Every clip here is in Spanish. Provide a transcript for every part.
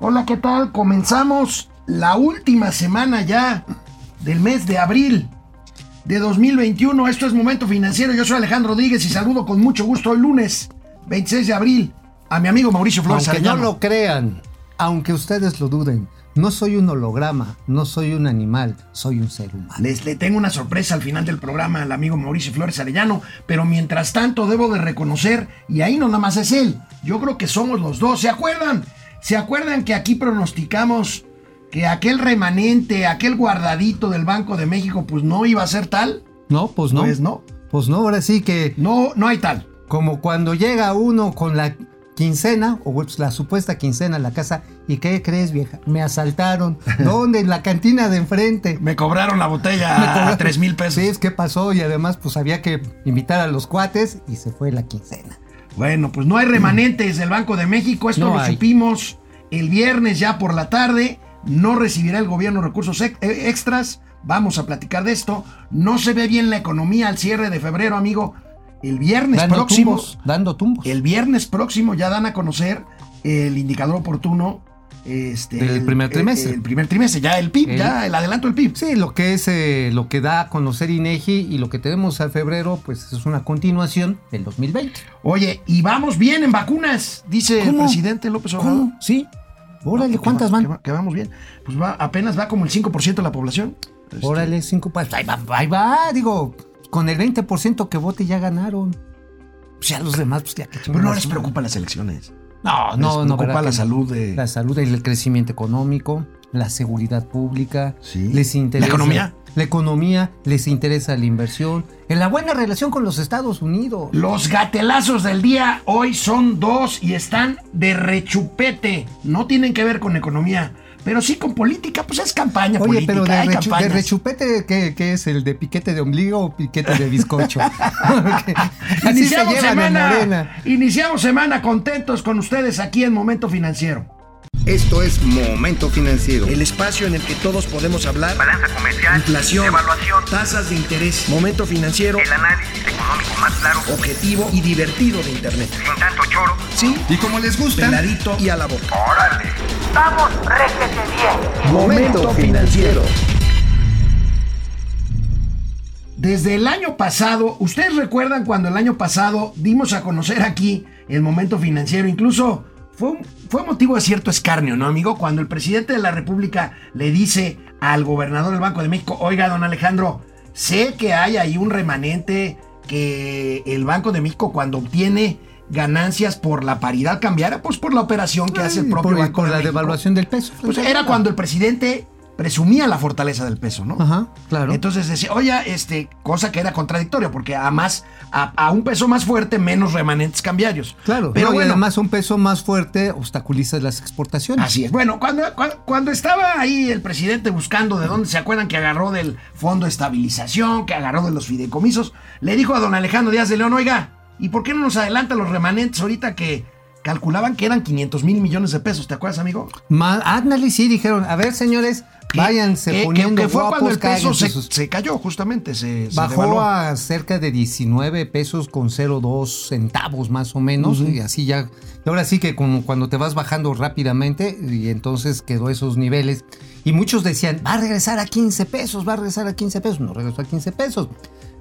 Hola, ¿qué tal? Comenzamos la última semana ya del mes de abril de 2021. Esto es Momento Financiero. Yo soy Alejandro Rodríguez y saludo con mucho gusto el lunes 26 de abril a mi amigo Mauricio Flores Aunque no Arellano. lo crean, aunque ustedes lo duden, no soy un holograma, no soy un animal, soy un ser humano. Les le tengo una sorpresa al final del programa al amigo Mauricio Flores Arellano, pero mientras tanto debo de reconocer, y ahí no nada más es él, yo creo que somos los dos. ¿Se acuerdan? ¿Se acuerdan que aquí pronosticamos que aquel remanente, aquel guardadito del Banco de México, pues no iba a ser tal? No, pues no. Pues no. Pues no, ahora sí que No, no hay tal. como cuando llega uno con la quincena o pues, la supuesta quincena a la casa y ¿qué crees vieja? Me asaltaron. ¿Dónde? En la cantina de enfrente. Me cobraron la botella Me cobraron- a 3 mil pesos. Sí, es que pasó y además pues había que invitar a los cuates y se fue la quincena. Bueno, pues no hay remanentes del Banco de México, esto No lo hay. supimos el viernes ya por la tarde, no recibirá el gobierno recursos ex- eh, extras, vamos a platicar de esto, no se ve bien la economía al cierre de febrero, amigo, el viernes Dando próximo, tumbos, dando tumbos. el viernes próximo ya dan a conocer el indicador oportuno este, Del el- primer trimestre. El, el primer trimestre, ya el PIB, El- ya el adelanto del PIB. Sí, lo que es eh, lo que da a conocer INEGI y lo que tenemos a febrero, pues es una continuación del 2020. Oye, y vamos bien en vacunas, dice el presidente López Obrador. ¿Cómo? Sí. Órale, ¿cuántas va- van? Que, va- que vamos bien. Pues va, apenas va como el 5% de la población. Este, Órale, cinco pa- Ahí va, ahí va, digo, con el 20% que vote ya ganaron. Pues ya los demás, pues ya que Pero no les preocupan las elecciones. No, no, no. preocupa ¿verdad la salud de. La salud, el crecimiento económico, la seguridad pública. Sí. Les interesa. ¿La economía? La economía, les interesa la inversión. En la buena relación con los Estados Unidos. Los gatelazos del día hoy son dos y están de rechupete. No tienen que ver con economía, pero sí con política. Pues es campaña Oye, política. pero de, rechu- de rechupete, ¿qué, qué es? ¿El de piquete de ombligo o piquete de bizcocho? Así se Iniciamos en semana, Morena. iniciamos semana contentos con ustedes aquí en Momento Financiero. Esto es Momento Financiero. El espacio en el que todos podemos hablar. balanza comercial, Inflación, evaluación, tasas de interés, momento financiero, el análisis económico más claro, objetivo y divertido de Internet. sin tanto choro. Sí, Y como les gusta, peladito y a la boca. ¡Órale! ¡Vamos, réjete bien! Momento Financiero. Desde el año pasado, ustedes recuerdan cuando el año pasado dimos a conocer aquí el momento financiero, incluso fue, un- fue motivo de cierto escarnio, ¿no, amigo? Cuando el presidente de la República le dice al gobernador del Banco de México, oiga, don Alejandro, sé que hay ahí un remanente que el Banco de México cuando obtiene ganancias por la paridad cambiaria, pues por la operación que hace el propio por, Banco por de la México. devaluación del peso. Pues era cuando el presidente presumía la fortaleza del peso, ¿no? Ajá, claro. Entonces decía, oye, este, cosa que era contradictoria, porque a más, a, a un peso más fuerte, menos remanentes cambiarios. Claro, pero no, y bueno, además un peso más fuerte obstaculiza las exportaciones. así es. Bueno, cuando, cuando, cuando estaba ahí el presidente buscando de dónde se acuerdan que agarró del Fondo de Estabilización, que agarró de los fideicomisos, le dijo a don Alejandro Díaz de León, oiga, ¿y por qué no nos adelantan los remanentes ahorita que calculaban que eran 500 mil millones de pesos? ¿Te acuerdas, amigo? Ma- ándale, sí, dijeron, a ver, señores, váyanse que- que- poniendo que fue guapos, cuando el peso se, sus- se cayó, justamente, se, se Bajó devaluó. a cerca de 19 pesos con 0,2 centavos más o menos. Y así ya. Y ahora sí que como cuando te vas bajando rápidamente y entonces quedó esos niveles. Y muchos decían, va a regresar a 15 pesos, va a regresar a 15 pesos. No regresó a 15 pesos.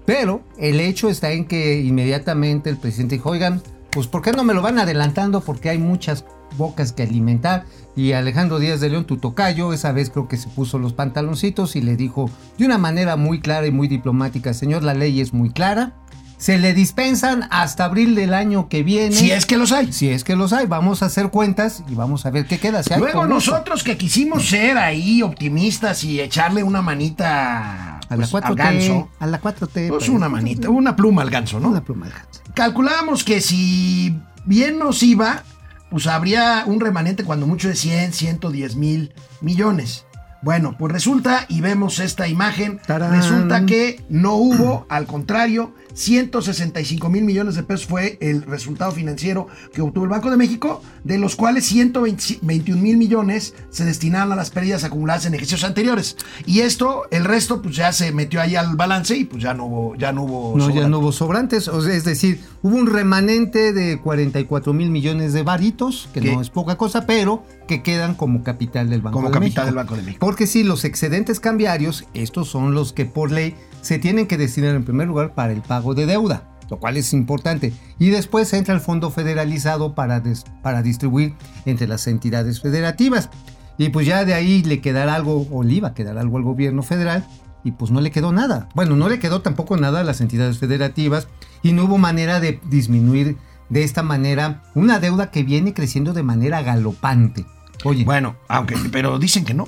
Pero el hecho está en que inmediatamente el presidente dijo, oigan, pues ¿por qué no me lo van adelantando? Porque hay muchas bocas que alimentar. Y Alejandro Díaz de León, tu tocayo, esa vez creo que se puso los pantaloncitos y le dijo de una manera muy clara y muy diplomática, señor, la ley es muy clara. Se le dispensan hasta abril del año que viene. Si es que los hay. Si es que los hay, vamos a hacer cuentas y vamos a ver qué queda. Si Luego nosotros que quisimos ser ahí optimistas y echarle una manita a la pues, 4T, al ganso. a la 4T. Pues pues, una manita, una pluma al ganso, ¿no? Una pluma al ganso. Calculábamos que si bien nos iba, pues habría un remanente cuando mucho de 100, 110 mil millones. Bueno, pues resulta, y vemos esta imagen, Tarán. resulta que no hubo, al contrario, 165 mil millones de pesos fue el resultado financiero que obtuvo el Banco de México, de los cuales 121 mil millones se destinaron a las pérdidas acumuladas en ejercicios anteriores. Y esto, el resto, pues ya se metió ahí al balance y pues ya no hubo, ya no hubo. No, ya no hubo sobrantes, o sea, es decir, hubo un remanente de 44 mil millones de varitos, que ¿Qué? no es poca cosa, pero que quedan como capital del Banco Como de capital México. del Banco de México. Porque sí, los excedentes cambiarios, estos son los que por ley se tienen que destinar en primer lugar para el pago de deuda, lo cual es importante. Y después entra el fondo federalizado para, para distribuir entre las entidades federativas. Y pues ya de ahí le quedará algo, o le iba a quedar algo al gobierno federal, y pues no le quedó nada. Bueno, no le quedó tampoco nada a las entidades federativas, y no hubo manera de disminuir de esta manera una deuda que viene creciendo de manera galopante. Oye, Bueno, aunque, pero dicen que no.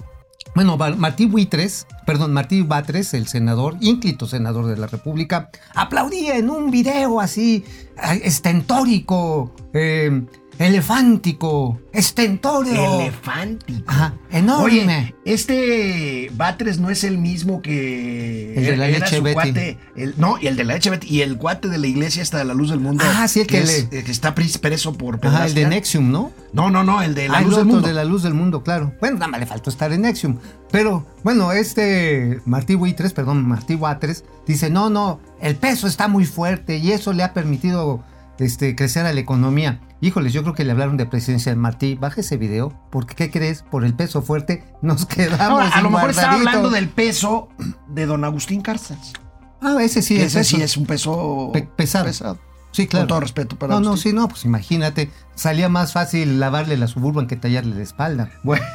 Bueno, Martí Buitres, perdón, Martí Batres, el senador, ínclito senador de la República, aplaudía en un video así, ay, estentórico, eh, elefántico, estentóreo. Elefántico. Ajá, enorme. Oye, este Batres no es el mismo que El de la era leche su Betty. cuate, el- no, y el de la leche Betty, y el cuate de la iglesia hasta la luz del mundo. Ah, sí, el que es- le- el que está pres- preso por Ajá, el de. Nexium, ¿no? No, no, no, el de la Ah, el luz del otro mundo. de la luz del mundo, claro. Bueno, nada más le faltó estar en Nexium. Pero, bueno, este Martí Buitres, perdón, Martí Batres, dice, no, no, el peso está muy fuerte y eso le ha permitido este, crecer a la economía. Híjoles, yo creo que le hablaron de presidencia de Martí. Baja ese video, porque ¿qué crees? Por el peso fuerte nos quedamos Ahora, a lo mejor estaba hablando del peso de don Agustín Cárzas. Ah, ese sí, Que es ese sí es un peso Pe- pesado. Sí, claro. Con todo respeto para No, no, sí, no, pues imagínate. Salía más fácil lavarle la suburban que tallarle la espalda. Bueno,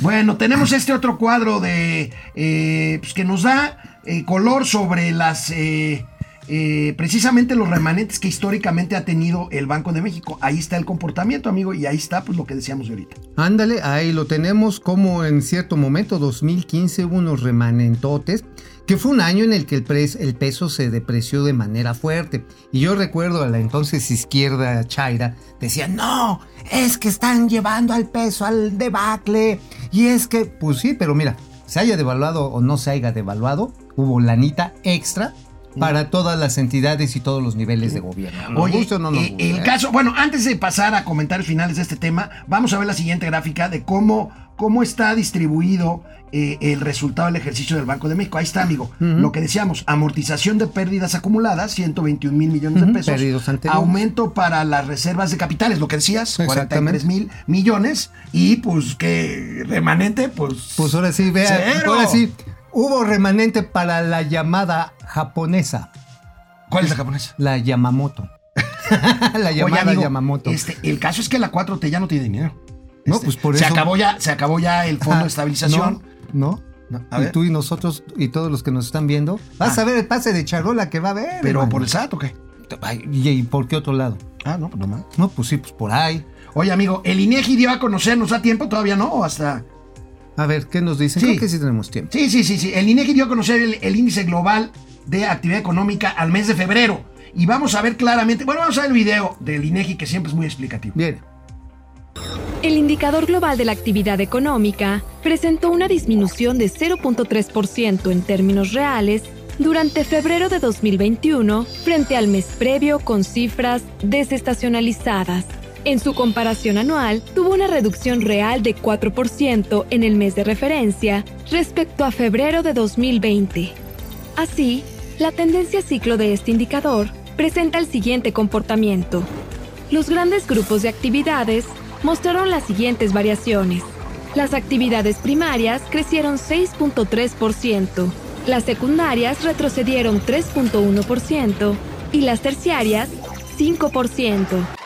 bueno, tenemos este otro cuadro de eh, pues, que nos da eh, color sobre las eh, eh, precisamente los remanentes que históricamente ha tenido el Banco de México. Ahí está el comportamiento, amigo, y ahí está pues lo que decíamos de ahorita. Ándale, ahí lo tenemos como en cierto momento, 2015, hubo unos remanentotes, que fue un año en el que el, peso se depreció de manera fuerte. Y yo recuerdo a la entonces izquierda Chaira, decía, no, es que están llevando al peso al debacle. Y es que, pues sí, pero mira, se haya devaluado o no se haya devaluado, hubo lanita extra para todas las entidades y todos los niveles de gobierno. Nos Oye, guste o no nos eh, guste, el caso, bueno, antes de pasar a comentarios finales de este tema, vamos a ver la siguiente gráfica de cómo, cómo está distribuido eh, el resultado del ejercicio del Banco de México. Ahí está, amigo. Lo que decíamos, amortización de pérdidas acumuladas, 121 mil millones de pesos. perdidos anteriores. Aumento para las reservas de capitales, lo que decías, Exactamente. 43 mil millones. Y pues que remanente, pues... Pues ahora sí, vea, ahora sí, hubo remanente para la llamada japonesa, ¿Cuál es la japonesa? la Yamamoto. la Oye, llamada amigo, Yamamoto. Este, el caso es que la 4T ya no tiene dinero. No, Este, pues por se eso- Acabó ya, se acabó ya el fondo Ajá, de estabilización. No, No, y ver. tú y nosotros y todos los que nos están viendo, vas Ah. a ver el pase de charola que va a haber. Pero hermano. por el SAT o qué? Ay, ¿Y, y por qué otro lado? Ah, no, pues nomás. No, pues sí, pues por ahí. Oye, amigo, el INEGI dio a conocer, ¿nos da tiempo todavía, no? ¿O hasta...? A ver, ¿qué nos dicen? Sí. Creo que sí tenemos tiempo. Sí, sí, sí, sí. El INEGI dio a conocer el, el índice global de actividad económica al mes de febrero. Y vamos a ver claramente, bueno, vamos a ver el video del INEGI que siempre es muy explicativo. Bien. El indicador global de la actividad económica presentó una disminución de 0.3% en términos reales durante febrero de 2021 frente al mes previo con cifras desestacionalizadas. En su comparación anual, tuvo una reducción real de 4% en el mes de referencia respecto a febrero de 2020. Así, la tendencia ciclo de este indicador presenta el siguiente comportamiento. Los grandes grupos de actividades mostraron las siguientes variaciones. Las actividades primarias crecieron 6.3%, las secundarias retrocedieron 3.1% y las terciarias 5%.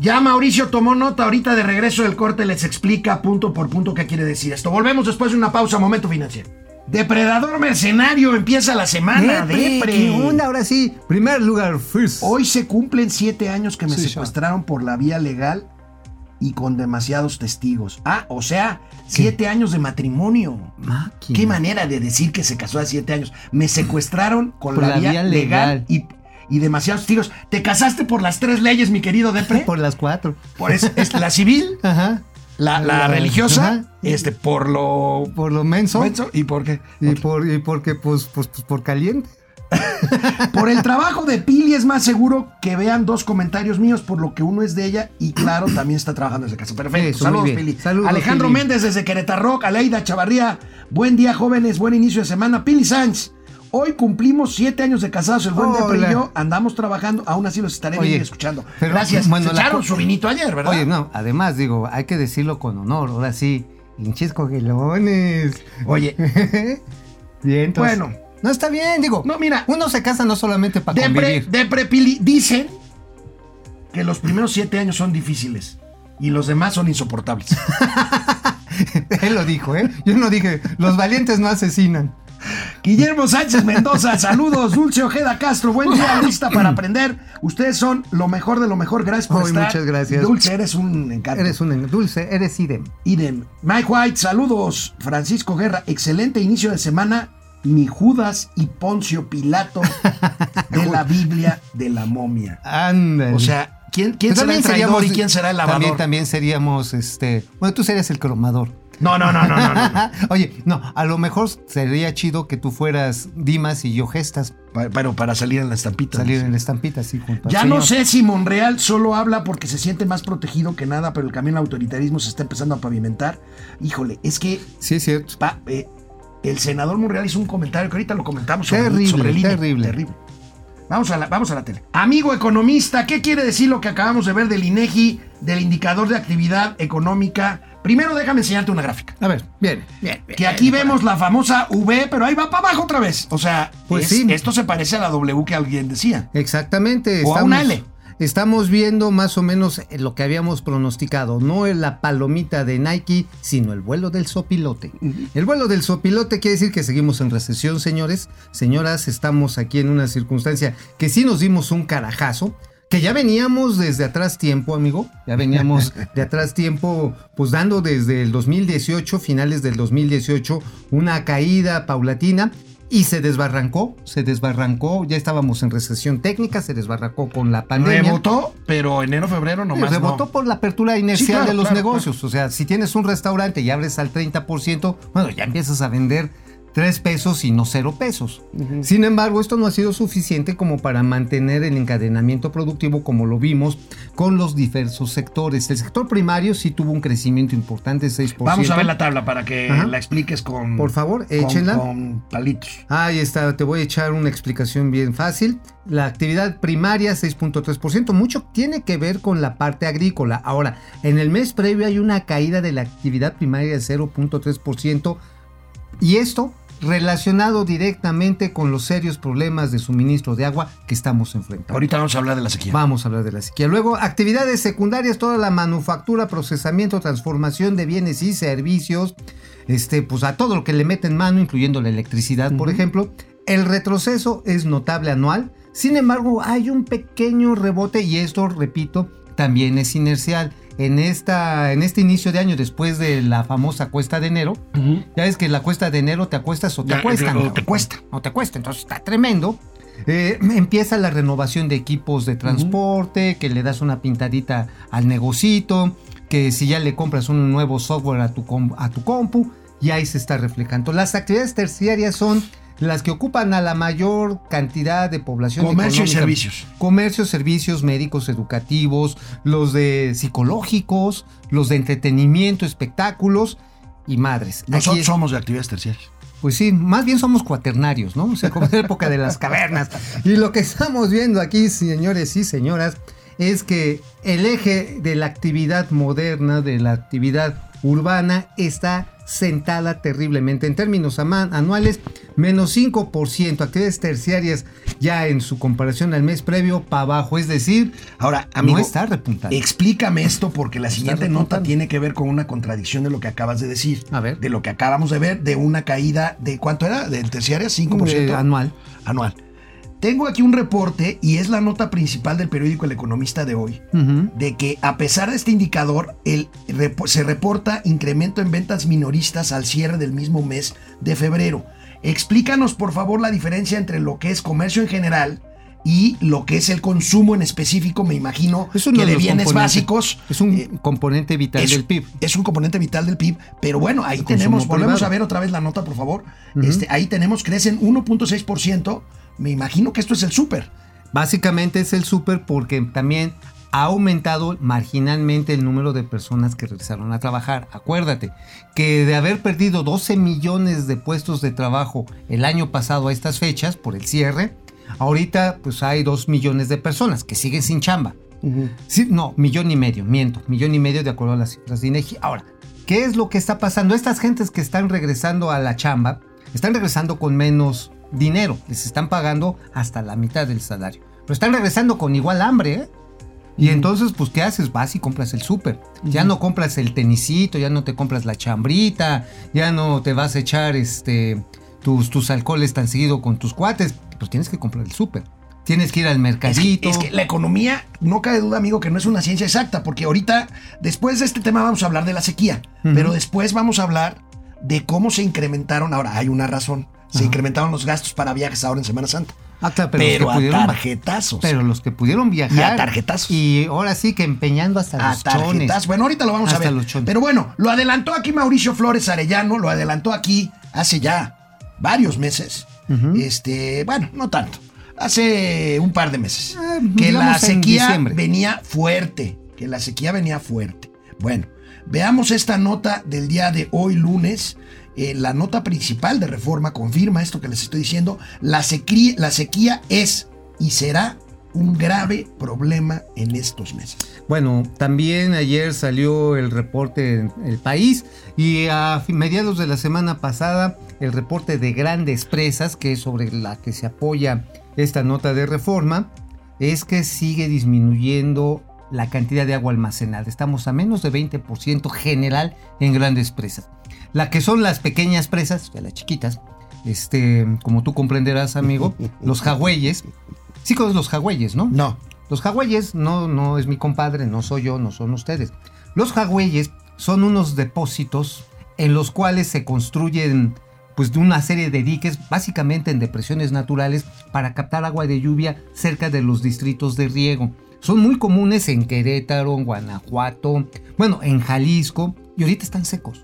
Ya Mauricio tomó nota ahorita de regreso del corte, les explica punto por punto qué quiere decir esto. Volvemos después de una pausa, momento financiero. Depredador mercenario empieza la semana. Depre, Depre. ¿qué onda? Ahora sí, primer lugar, first. Hoy se cumplen siete años que me Sí, secuestraron por la vía legal y con demasiados testigos. Ah, o sea, siete años de matrimonio. Máquina. Qué manera de decir que se casó a siete años. Me secuestraron con Por la, la vía, vía legal, legal. y, y demasiados testigos. ¿Te casaste por las tres leyes, mi querido Depre? Por las cuatro. Por es, es la civil, Ajá. la, la La- religiosa, ajá. este, por lo... Por lo menso. menso, ¿Y por qué? Y, por, y porque, pues, pues, pues, por caliente. Por el trabajo de Pili es más seguro que vean dos comentarios míos, por lo que uno es de ella y claro, también está trabajando desde casa. Perfecto. Eso, Saludos. Pili. Saludos, Alejandro Pili. Méndez desde Querétaro, Aleida Chavarría. Buen día, jóvenes. Buen inicio de semana. Pili Sánchez. Hoy cumplimos siete años de casados, el buen Depre y yo andamos trabajando, aún así los estaré Oye, escuchando. pero, Gracias. bueno, Se echaron su vinito ayer, ¿verdad? Oye, no, además, digo, hay que decirlo con honor. Ahora sí, hinches cogelones. Oye, Bien, Bueno. No está bien, digo. No, mira. Uno se casa no solamente para Depre, convivir. Depre Pili, dicen que los primeros siete años son difíciles y los demás son insoportables. Él lo dijo, ¿eh? Yo no dije, los valientes no asesinan. Guillermo Sánchez Mendoza, saludos. Dulce Ojeda Castro, buen día, lista para aprender. Ustedes son lo mejor de lo mejor. Gracias por Ay, estar. muchas gracias. Dulce, eres un encanto. Eres un dulce, eres idem. Idem. Mike White, saludos. Francisco Guerra, excelente inicio de semana. Ni Judas y Poncio Pilato de la Biblia de la momia. Ándale. O sea, ¿quién, quién Pues será el traidor seríamos- y quién será el lavador? También, también seríamos, este. Bueno, tú serías el cromador. No, no, no, no, no. no. Oye, no, a lo mejor sería chido que tú fueras Dimas y yo Gestas, Pa- Pero para salir en la estampita. salir en la estampita junto al Ya no señor. sé si Monreal solo habla porque se siente más protegido que nada, pero el camino al autoritarismo se está empezando a pavimentar. Híjole, es que Sí, es cierto. pa- eh, el senador Monreal hizo un comentario que ahorita lo comentamos sobre, Terrible, sobre el INE. terrible. Terrible. Vamos a, la, vamos a la tele. Amigo economista, ¿qué quiere decir lo que acabamos de ver del INEGI, del indicador de actividad económica? Primero déjame enseñarte una gráfica. A ver, bien, bien. bien. Que aquí vemos la famosa V, pero ahí va para abajo otra vez. O sea, Pues es- sí. esto se parece a la W que alguien decía. Exactamente. O a una L. Estamos viendo más o menos lo que habíamos pronosticado. No la palomita de Nike, sino el vuelo del sopilote. El vuelo del sopilote quiere decir que seguimos en recesión, señores. Señoras, estamos aquí en una circunstancia que sí nos dimos un carajazo. Que ya veníamos desde atrás tiempo, amigo. Ya veníamos de atrás tiempo, pues dando desde el 2018, finales del 2018, una caída paulatina. Y se desbarrancó, se desbarrancó, ya estábamos en recesión técnica, se desbarrancó con la pandemia. Rebotó, pero enero, febrero nomás Rebotó no. por la apertura inercial Sí, claro, de los claro, negocios. O sea, si tienes un restaurante y abres al 30%, bueno, ya empiezas a vender 3 pesos y no 0 pesos. Sin embargo, esto no ha sido suficiente como para mantener el encadenamiento productivo como lo vimos con los diversos sectores. El sector primario sí tuvo un crecimiento importante, 6%. Vamos a ver la tabla para que Ajá. la expliques con. Por favor, con- échenla. Con palitos. Ahí está, te voy a echar una explicación bien fácil. La actividad primaria 6.3%, mucho tiene que ver con la parte agrícola. Ahora, en el mes previo hay una caída de la actividad primaria de 0.3% y esto relacionado directamente con los serios problemas de suministro de agua que estamos enfrentando. Ahorita vamos a hablar de la sequía. Vamos a hablar de la sequía. Luego, actividades secundarias, toda la manufactura, procesamiento, transformación de bienes y servicios, este, pues a todo lo que le meten mano, incluyendo la electricidad, por ejemplo. El retroceso es notable anual. Sin embargo, hay un pequeño rebote y esto, repito, también es inercial. En, esta, en este inicio de año, después de la famosa cuesta de enero, ya ves que la cuesta de enero te acuestas o te acuestan. o te cuesta. O te cuesta, entonces está tremendo. Eh, empieza la renovación de equipos de transporte, que le das una pintadita al negocito, que si ya le compras un nuevo software a tu, a tu compu, y ahí se está reflejando. Las actividades terciarias son las que ocupan a la mayor cantidad de población. Comercio y servicios. Comercio, servicios médicos, educativos, los de psicológicos, los de entretenimiento, espectáculos y madres. Nosotros es- somos de actividades terciarias. pues sí, más bien somos cuaternarios, ¿no? O sea, como en la época de las cavernas. Y lo que estamos viendo aquí, señores y señoras, es que el eje de la actividad moderna, de la actividad urbana, está sentada terriblemente. En términos anuales, menos 5%. Actividades terciarias ya en su comparación al mes previo, para abajo. Es decir, Ahora, amigo, no está repuntando. explícame esto porque la siguiente nota tiene que ver con una contradicción de lo que acabas de decir. A ver. De lo que acabamos de ver, de una caída de ¿cuánto era? ¿Del terciaria? 5%. Eh, anual. anual. Tengo aquí un reporte y es la nota principal del periódico El Economista de hoy. De que a pesar de este indicador, el se reporta incremento en ventas minoristas al cierre del mismo mes de febrero. Explícanos por favor la diferencia entre lo que es comercio en general y lo que es el consumo en específico, me imagino, Es que de bienes básicos. Es un eh, componente vital es, del PIB. es un componente vital del PIB, pero bueno, ahí El tenemos, volvemos privado. a ver otra vez la nota, por favor. este, ahí tenemos, crecen 1.6%. Me imagino que esto es el súper. Básicamente es el súper porque también ha aumentado marginalmente el número de personas que regresaron a trabajar. Acuérdate que de haber perdido 12 millones de puestos de trabajo el año pasado a estas fechas por el cierre, ahorita pues hay 2 millones de personas que siguen sin chamba. Sí, no, millón y medio, miento, millón y medio de acuerdo a las cifras de INEGI. Ahora, ¿qué es lo que está pasando? Estas gentes que están regresando a la chamba, están regresando con menos dinero, les están pagando hasta la mitad del salario, pero están regresando con igual hambre, ¿eh? Y entonces, pues, ¿qué haces? Vas y compras el súper. Ya no compras el tenisito, ya no te compras la chambrita, ya no te vas a echar este, tus, tus alcoholes tan seguido con tus cuates. Pues tienes que comprar el súper. Tienes que ir al Es que, mercadito. es que la economía, no cabe duda, amigo, que no es una ciencia exacta, porque ahorita, después de este tema, vamos a hablar de la sequía, pero después vamos a hablar de cómo se incrementaron. Ahora, hay una razón. Se incrementaron los gastos para viajes ahora en Semana Santa. Ah, claro, pero, Pero, los que a pudieron, tarjetazos. pero los que pudieron viajar. Y a tarjetazos. Y ahora sí que empeñando hasta a los chones. Bueno, ahorita lo vamos a ver. los chones. Pero bueno, lo adelantó aquí Mauricio Flores Arellano, lo adelantó aquí hace ya varios meses. Este, bueno, no tanto. Hace un par de meses. Ah, que la sequía venía fuerte. Que la sequía venía fuerte. Bueno, veamos esta nota del día de hoy, lunes. Eh, la nota principal de reforma confirma esto que les estoy diciendo. La sequía, la sequía es y será un grave problema en estos meses. Bueno, también ayer salió el reporte en el país y a mediados de la semana pasada el reporte de grandes presas, que es sobre la que se apoya esta nota de reforma, es que sigue disminuyendo la cantidad de agua almacenada. Estamos a menos de 20% general en grandes presas. La que son las pequeñas presas, las chiquitas, este, como tú comprenderás, amigo, los jagüeyes. Sí conoces los jagüeyes, ¿no? No. Los jagüeyes no, no es mi compadre, no soy yo, no son ustedes. Los jagüeyes son unos depósitos en los cuales se construyen pues de una serie de diques, básicamente en depresiones naturales, para captar agua de lluvia cerca de los distritos de riego. Son muy comunes en Querétaro, en Guanajuato, bueno, en Jalisco, y ahorita están secos.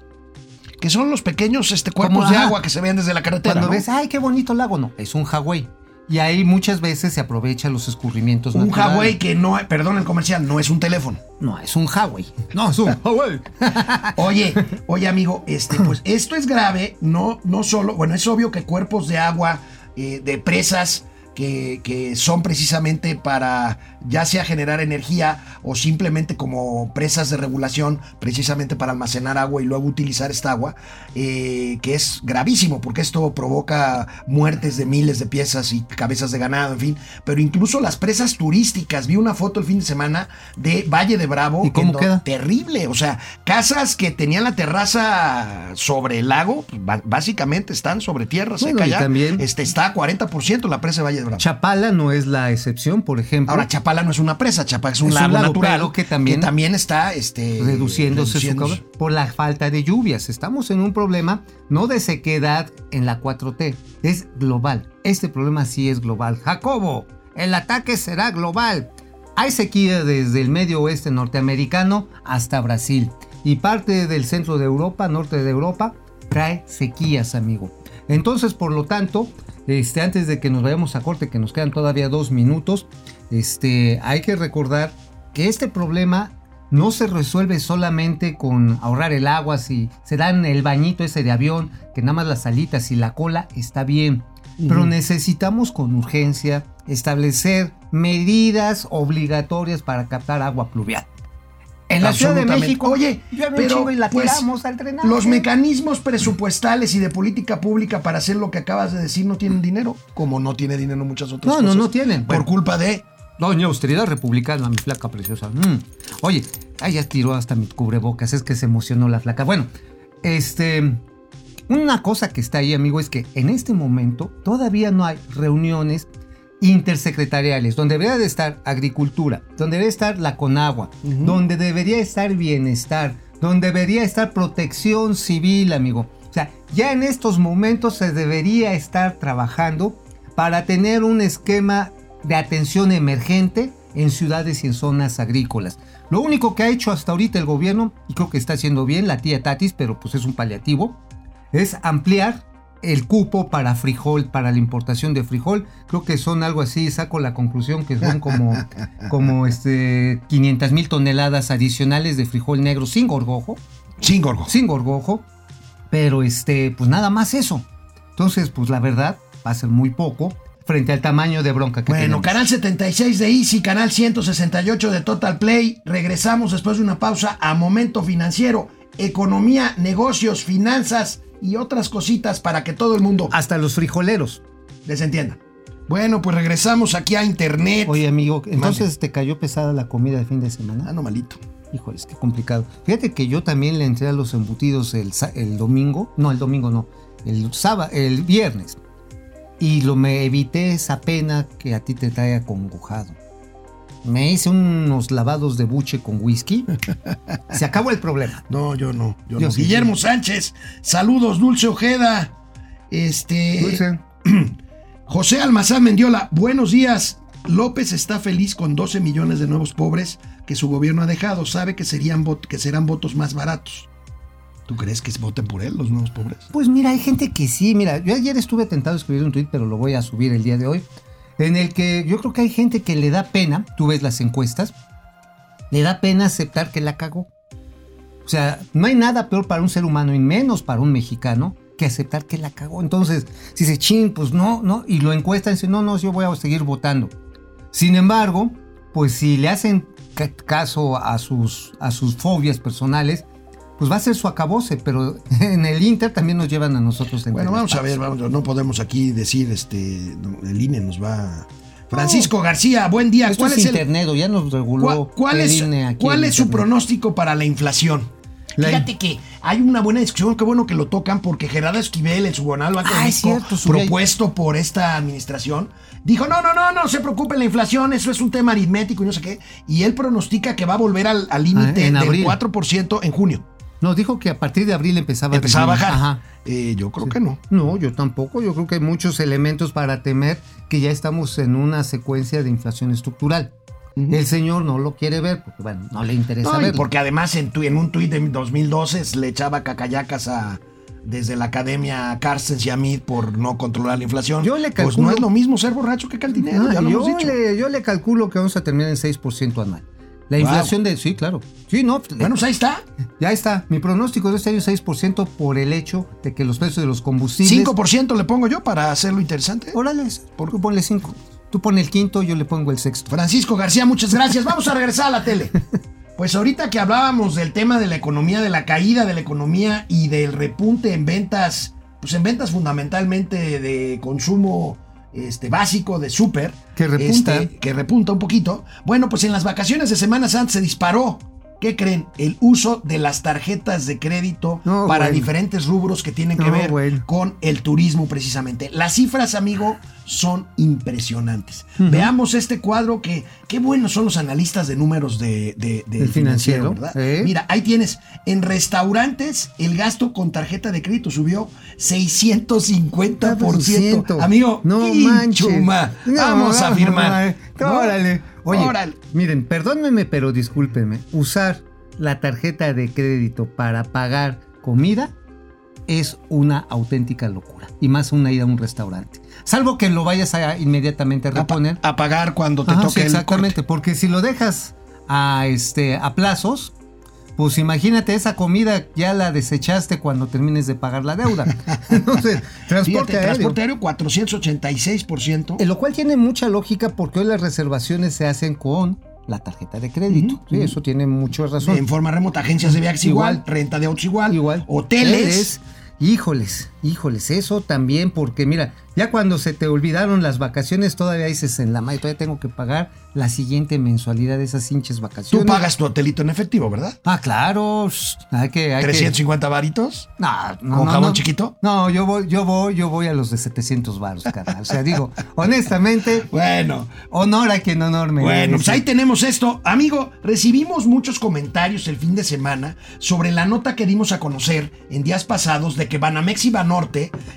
Que son los pequeños este, cuerpos Como, de agua que se ven desde la carretera. Cuando ¿no? ves, ay, qué bonito lago, no, es un jagüey. Y ahí muchas veces se aprovechan los escurrimientos un naturales. Huawei que no, perdón el comercial, no es un teléfono. No, es un Huawei. No, es un Huawei. Oye, oye amigo, este, pues esto es grave, no, no solo, bueno, es obvio que cuerpos de agua, eh, de presas que, que son precisamente para ya sea generar energía o simplemente como presas de regulación, precisamente para almacenar agua y luego utilizar esta agua, eh, que es gravísimo porque esto provoca muertes de miles de piezas y cabezas de ganado, en fin, pero incluso las presas turísticas, vi una foto el fin de semana de Valle de Bravo. ¿Y cómo queda? Terrible, o sea, casas que tenían la terraza sobre el lago, básicamente están sobre tierra Bueno, seca ya. también- Este, está a 40% la presa de Valle de Bravo. Chapala no es la excepción, por ejemplo. Ahora, Chapala no es una presa, Chapala es un Es un lago, natural pero que también- está este, reduciéndose su reduciéndose. caudal por la falta de lluvias. Estamos en un problema no de sequedad en la 4T, es global. Este problema sí es global. Jacobo, el ataque será global. Hay sequía desde el medio oeste norteamericano hasta Brasil y parte del centro de Europa, norte de Europa, trae sequías, amigo. Entonces, por lo tanto, este, antes de que nos vayamos a corte, que nos quedan todavía dos minutos, este, hay que recordar que este problema no se resuelve solamente con ahorrar el agua, si se dan el bañito ese de avión, que nada más las alitas y la cola está bien. Pero necesitamos con urgencia establecer medidas obligatorias para captar agua pluvial. En la Ciudad de. México, Oye, pero y la pues, tiramos al drenaje. los mecanismos presupuestales y de política pública para hacer lo que acabas de decir no tienen dinero, como no tiene dinero muchas otras No, no, cosas. no tienen. Por Bueno. culpa de Doña Austeridad Republicana, mi flaca preciosa. Mm. Oye, ay, ya tiró hasta mi cubrebocas, es que se emocionó la flaca. Bueno, este. Una cosa que está ahí, amigo, es que en este momento todavía no hay reuniones intersecretariales, donde debería de estar agricultura, donde debería estar la Conagua, donde debería estar bienestar, donde debería estar protección civil, amigo. O sea, ya en estos momentos se debería estar trabajando para tener un esquema de atención emergente en ciudades y en zonas agrícolas. Lo único que ha hecho hasta ahorita el gobierno, y creo que está haciendo bien la tía Tatis, pero pues es un paliativo, es ampliar el cupo para frijol, para la importación de frijol. Creo que son algo así, saco la conclusión que son como, como este 500 mil toneladas adicionales de frijol negro sin gorgojo, Sin gorgo. sin gorgojo, pero este, pues nada más eso. Entonces, pues la verdad va a ser muy poco frente al tamaño de bronca que Bueno, tenemos. canal 76 de Easy, canal 168 de Total Play. Regresamos después de una pausa a Momento Financiero, economía, negocios, finanzas y otras cositas para que todo el mundo Hasta los frijoleros. les entienda. Bueno, pues regresamos aquí a Internet. Oye, amigo, entonces te cayó pesada la comida de fin de semana. Ah, no, malito. Híjole, es que complicado. Fíjate que yo también le entré a los embutidos el, domingo. No, el domingo no. El sábado, el viernes. Y lo me evité esa pena que a ti te trae acongojado. Me hice unos lavados de buche con whisky. Se acabó el problema. No, yo no. Yo, Yo no. sí, Guillermo Sánchez, saludos, Dulce Ojeda. Este. Dulce. José Almazán Mendiola, buenos días. López está feliz con 12 millones de nuevos pobres que su gobierno ha dejado. Sabe que, serían vot- que serán votos más baratos. ¿Tú crees que voten por él los nuevos pobres? Pues mira, hay gente que sí. Mira, yo ayer estuve tentado de escribir un tweet, pero lo voy a subir el día de hoy. En el que yo creo que hay gente que le da pena, tú ves las encuestas, le da pena aceptar que la cagó. O sea, no hay nada peor para un ser humano y menos para un mexicano que aceptar que la cagó. Entonces, si dice, chin, pues no, no, y lo encuestan y dice, no, no, yo voy a seguir votando. Sin embargo, pues si le hacen ca- caso a sus, a sus fobias personales, pues va a ser su acabose, pero en el Inter también nos llevan a nosotros. entre Bueno, vamos a ver, vamos, no podemos aquí decir, este, el INE nos va... Francisco García, buen día. Esto ¿Cuál es es, el, internet, ya nos reguló cuál el es, cuál en es su pronóstico para la inflación? La- Fíjate que hay una buena discusión, qué bueno que lo tocan, porque Gerardo Esquivel, el del Banco Ah, cierto, propuesto por esta administración, dijo, no, no, no, no se preocupe la inflación, eso es un tema aritmético y no sé qué, y él pronostica que va a volver al al límite Ah, en del abril. 4% en junio. No, dijo que a partir de abril empezaba, Empezaba a bajar. Ajá. Eh, yo creo que no. No, yo tampoco. Yo creo que hay muchos elementos para temer que ya estamos en una secuencia de inflación estructural. El señor no lo quiere ver porque, bueno, no le interesa No, verlo. porque además en, tu- en un tuit de 2012 le echaba cacayacas a desde la academia a Carstens y a mí por no controlar la inflación. Yo le Pues calculo- no es lo mismo ser borracho que cantinero, Ah, ya lo yo, hemos dicho. le, yo le calculo que vamos a terminar en 6% anual. La Wow. inflación de... Sí, claro. Sí, no. Bueno, pues ahí está. Ya está. Mi pronóstico de este año es 6% por el hecho de que los precios de los combustibles... 5% le pongo yo para hacerlo interesante. Órale, tú ponle 5. Tú pon el quinto, yo le pongo el sexto. Francisco García, muchas gracias. Vamos a regresar a la tele. Pues ahorita que hablábamos del tema de la economía, de la caída de la economía y del repunte en ventas, pues en ventas fundamentalmente de consumo este, básico, de súper. Que repunta. este, que repunta un poquito. Bueno, pues en las vacaciones de Semana Santa se disparó. ¿Qué creen? El uso de las tarjetas de crédito No, para bueno. diferentes rubros que tienen que No, ver bueno. con el turismo precisamente. Las cifras, amigo, son impresionantes. Veamos este cuadro que qué buenos son los analistas de números de, financiero, ¿verdad? ¿eh? Mira, ahí tienes, en restaurantes el gasto con tarjeta de crédito subió 650%. Amigo, no ¡y manches. chuma! No, vamos a firmar. ¿No? Órale. Oye, Órale. miren, perdónenme, pero discúlpenme. Usar la tarjeta de crédito para pagar comida es una auténtica locura. Y más una ida a un restaurante. Salvo que lo vayas a inmediatamente reponer. a pagar cuando te Ajá, toque sí, el exactamente, porque si lo dejas a este a plazos, pues imagínate esa comida ya la desechaste cuando termines de pagar la deuda. Entonces, Fíjate, transporte aéreo. transporte aéreo 486%. Eh, Lo cual tiene mucha lógica porque hoy las reservaciones se hacen con la tarjeta de crédito. Sí, eso tiene mucha razón. En forma remota, agencias de viajes igual, Igual. renta de autos igual, Igual. hoteles. Hoteles. Híjoles, híjoles, eso también, porque mira, ya cuando se te olvidaron las vacaciones, todavía dices en la madre, todavía tengo que pagar la siguiente mensualidad de esas hinches Tú vacaciones. pagas tu hotelito en efectivo, ¿verdad? Ah, claro. Hay que. Hay que- 350 varitos. No, no, ¿Con no, jabón no. chiquito? No, yo voy, yo voy, yo voy a los de 700 baros, carnal. O sea, digo, honestamente, Bueno, honor a quien honor me bueno, merece. pues ahí tenemos esto. Amigo, recibimos muchos comentarios el fin de semana sobre la nota que dimos a conocer en días pasados de que Banamex y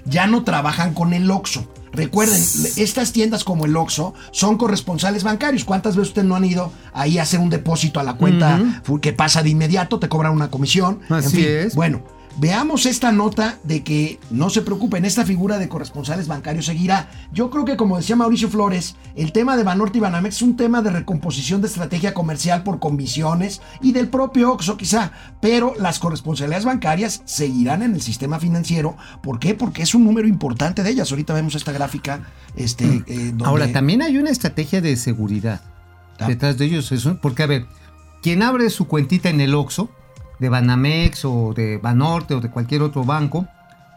Ya no trabajan con el Oxxo. Recuerden, estas tiendas como el Oxxo son corresponsales bancarios. ¿Cuántas veces ustedes no han ido ahí a hacer un depósito a la cuenta fu- que pasa de inmediato? Te cobran una comisión. Así en fin, es. Bueno, veamos esta nota de que no se preocupen, esta figura de corresponsales bancarios seguirá. Yo creo que como decía Mauricio Flores, el tema de Banorte y Banamex es un tema de recomposición de estrategia comercial por comisiones y del propio Oxxo quizá, pero las corresponsabilidades bancarias seguirán en el sistema financiero. ¿Por qué? Porque es un número importante de ellas. Ahorita vemos esta gráfica. Este, eh, donde- Ahora, también hay una estrategia de seguridad Ah. detrás de ellos. Eso, porque, a ver, quien abre su cuentita en el Oxxo, de Banamex o de Banorte o de cualquier otro banco,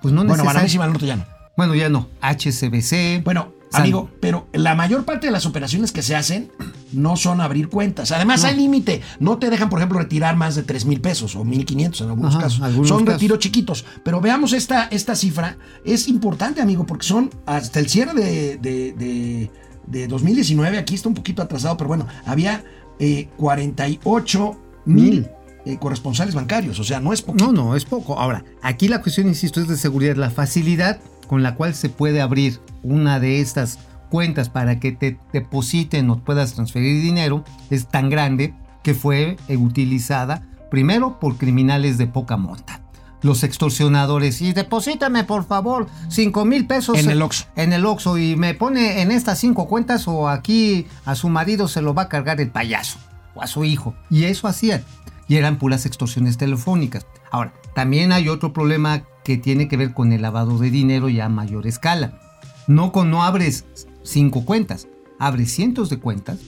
pues no Bueno. Banamex y Banorte ya no. Bueno, ya no. HCBC. Bueno, San- amigo, pero la mayor parte de las operaciones que se hacen no son abrir cuentas. Además, hay límite. No te dejan, por ejemplo, retirar más de 3 mil pesos o 1.500 en algunos Ajá, casos. algunos son casos. retiros chiquitos. Pero veamos esta, esta cifra. Es importante, amigo, porque son hasta el cierre de, de- de- de 2019. Aquí está un poquito atrasado, pero bueno, había eh, 48 mil eh, corresponsales bancarios. O sea, no es poquito. No, no, es poco. Ahora, aquí la cuestión, insisto, es de seguridad. La facilidad con la cual se puede abrir una de estas cuentas para que te depositen o puedas transferir dinero es tan grande que fue eh, utilizada primero por criminales de poca monta. Los extorsionadores, y deposítame por favor 5 mil pesos En el Oxxo. En el Oxxo y me pone en estas cinco cuentas o aquí a su marido se lo va a cargar el payaso o a su hijo. Y eso hacían. Y eran puras extorsiones telefónicas. Ahora, también hay otro problema que tiene que ver con el lavado de dinero ya a mayor escala. No, con, no abres cinco cuentas, abres cientos de cuentas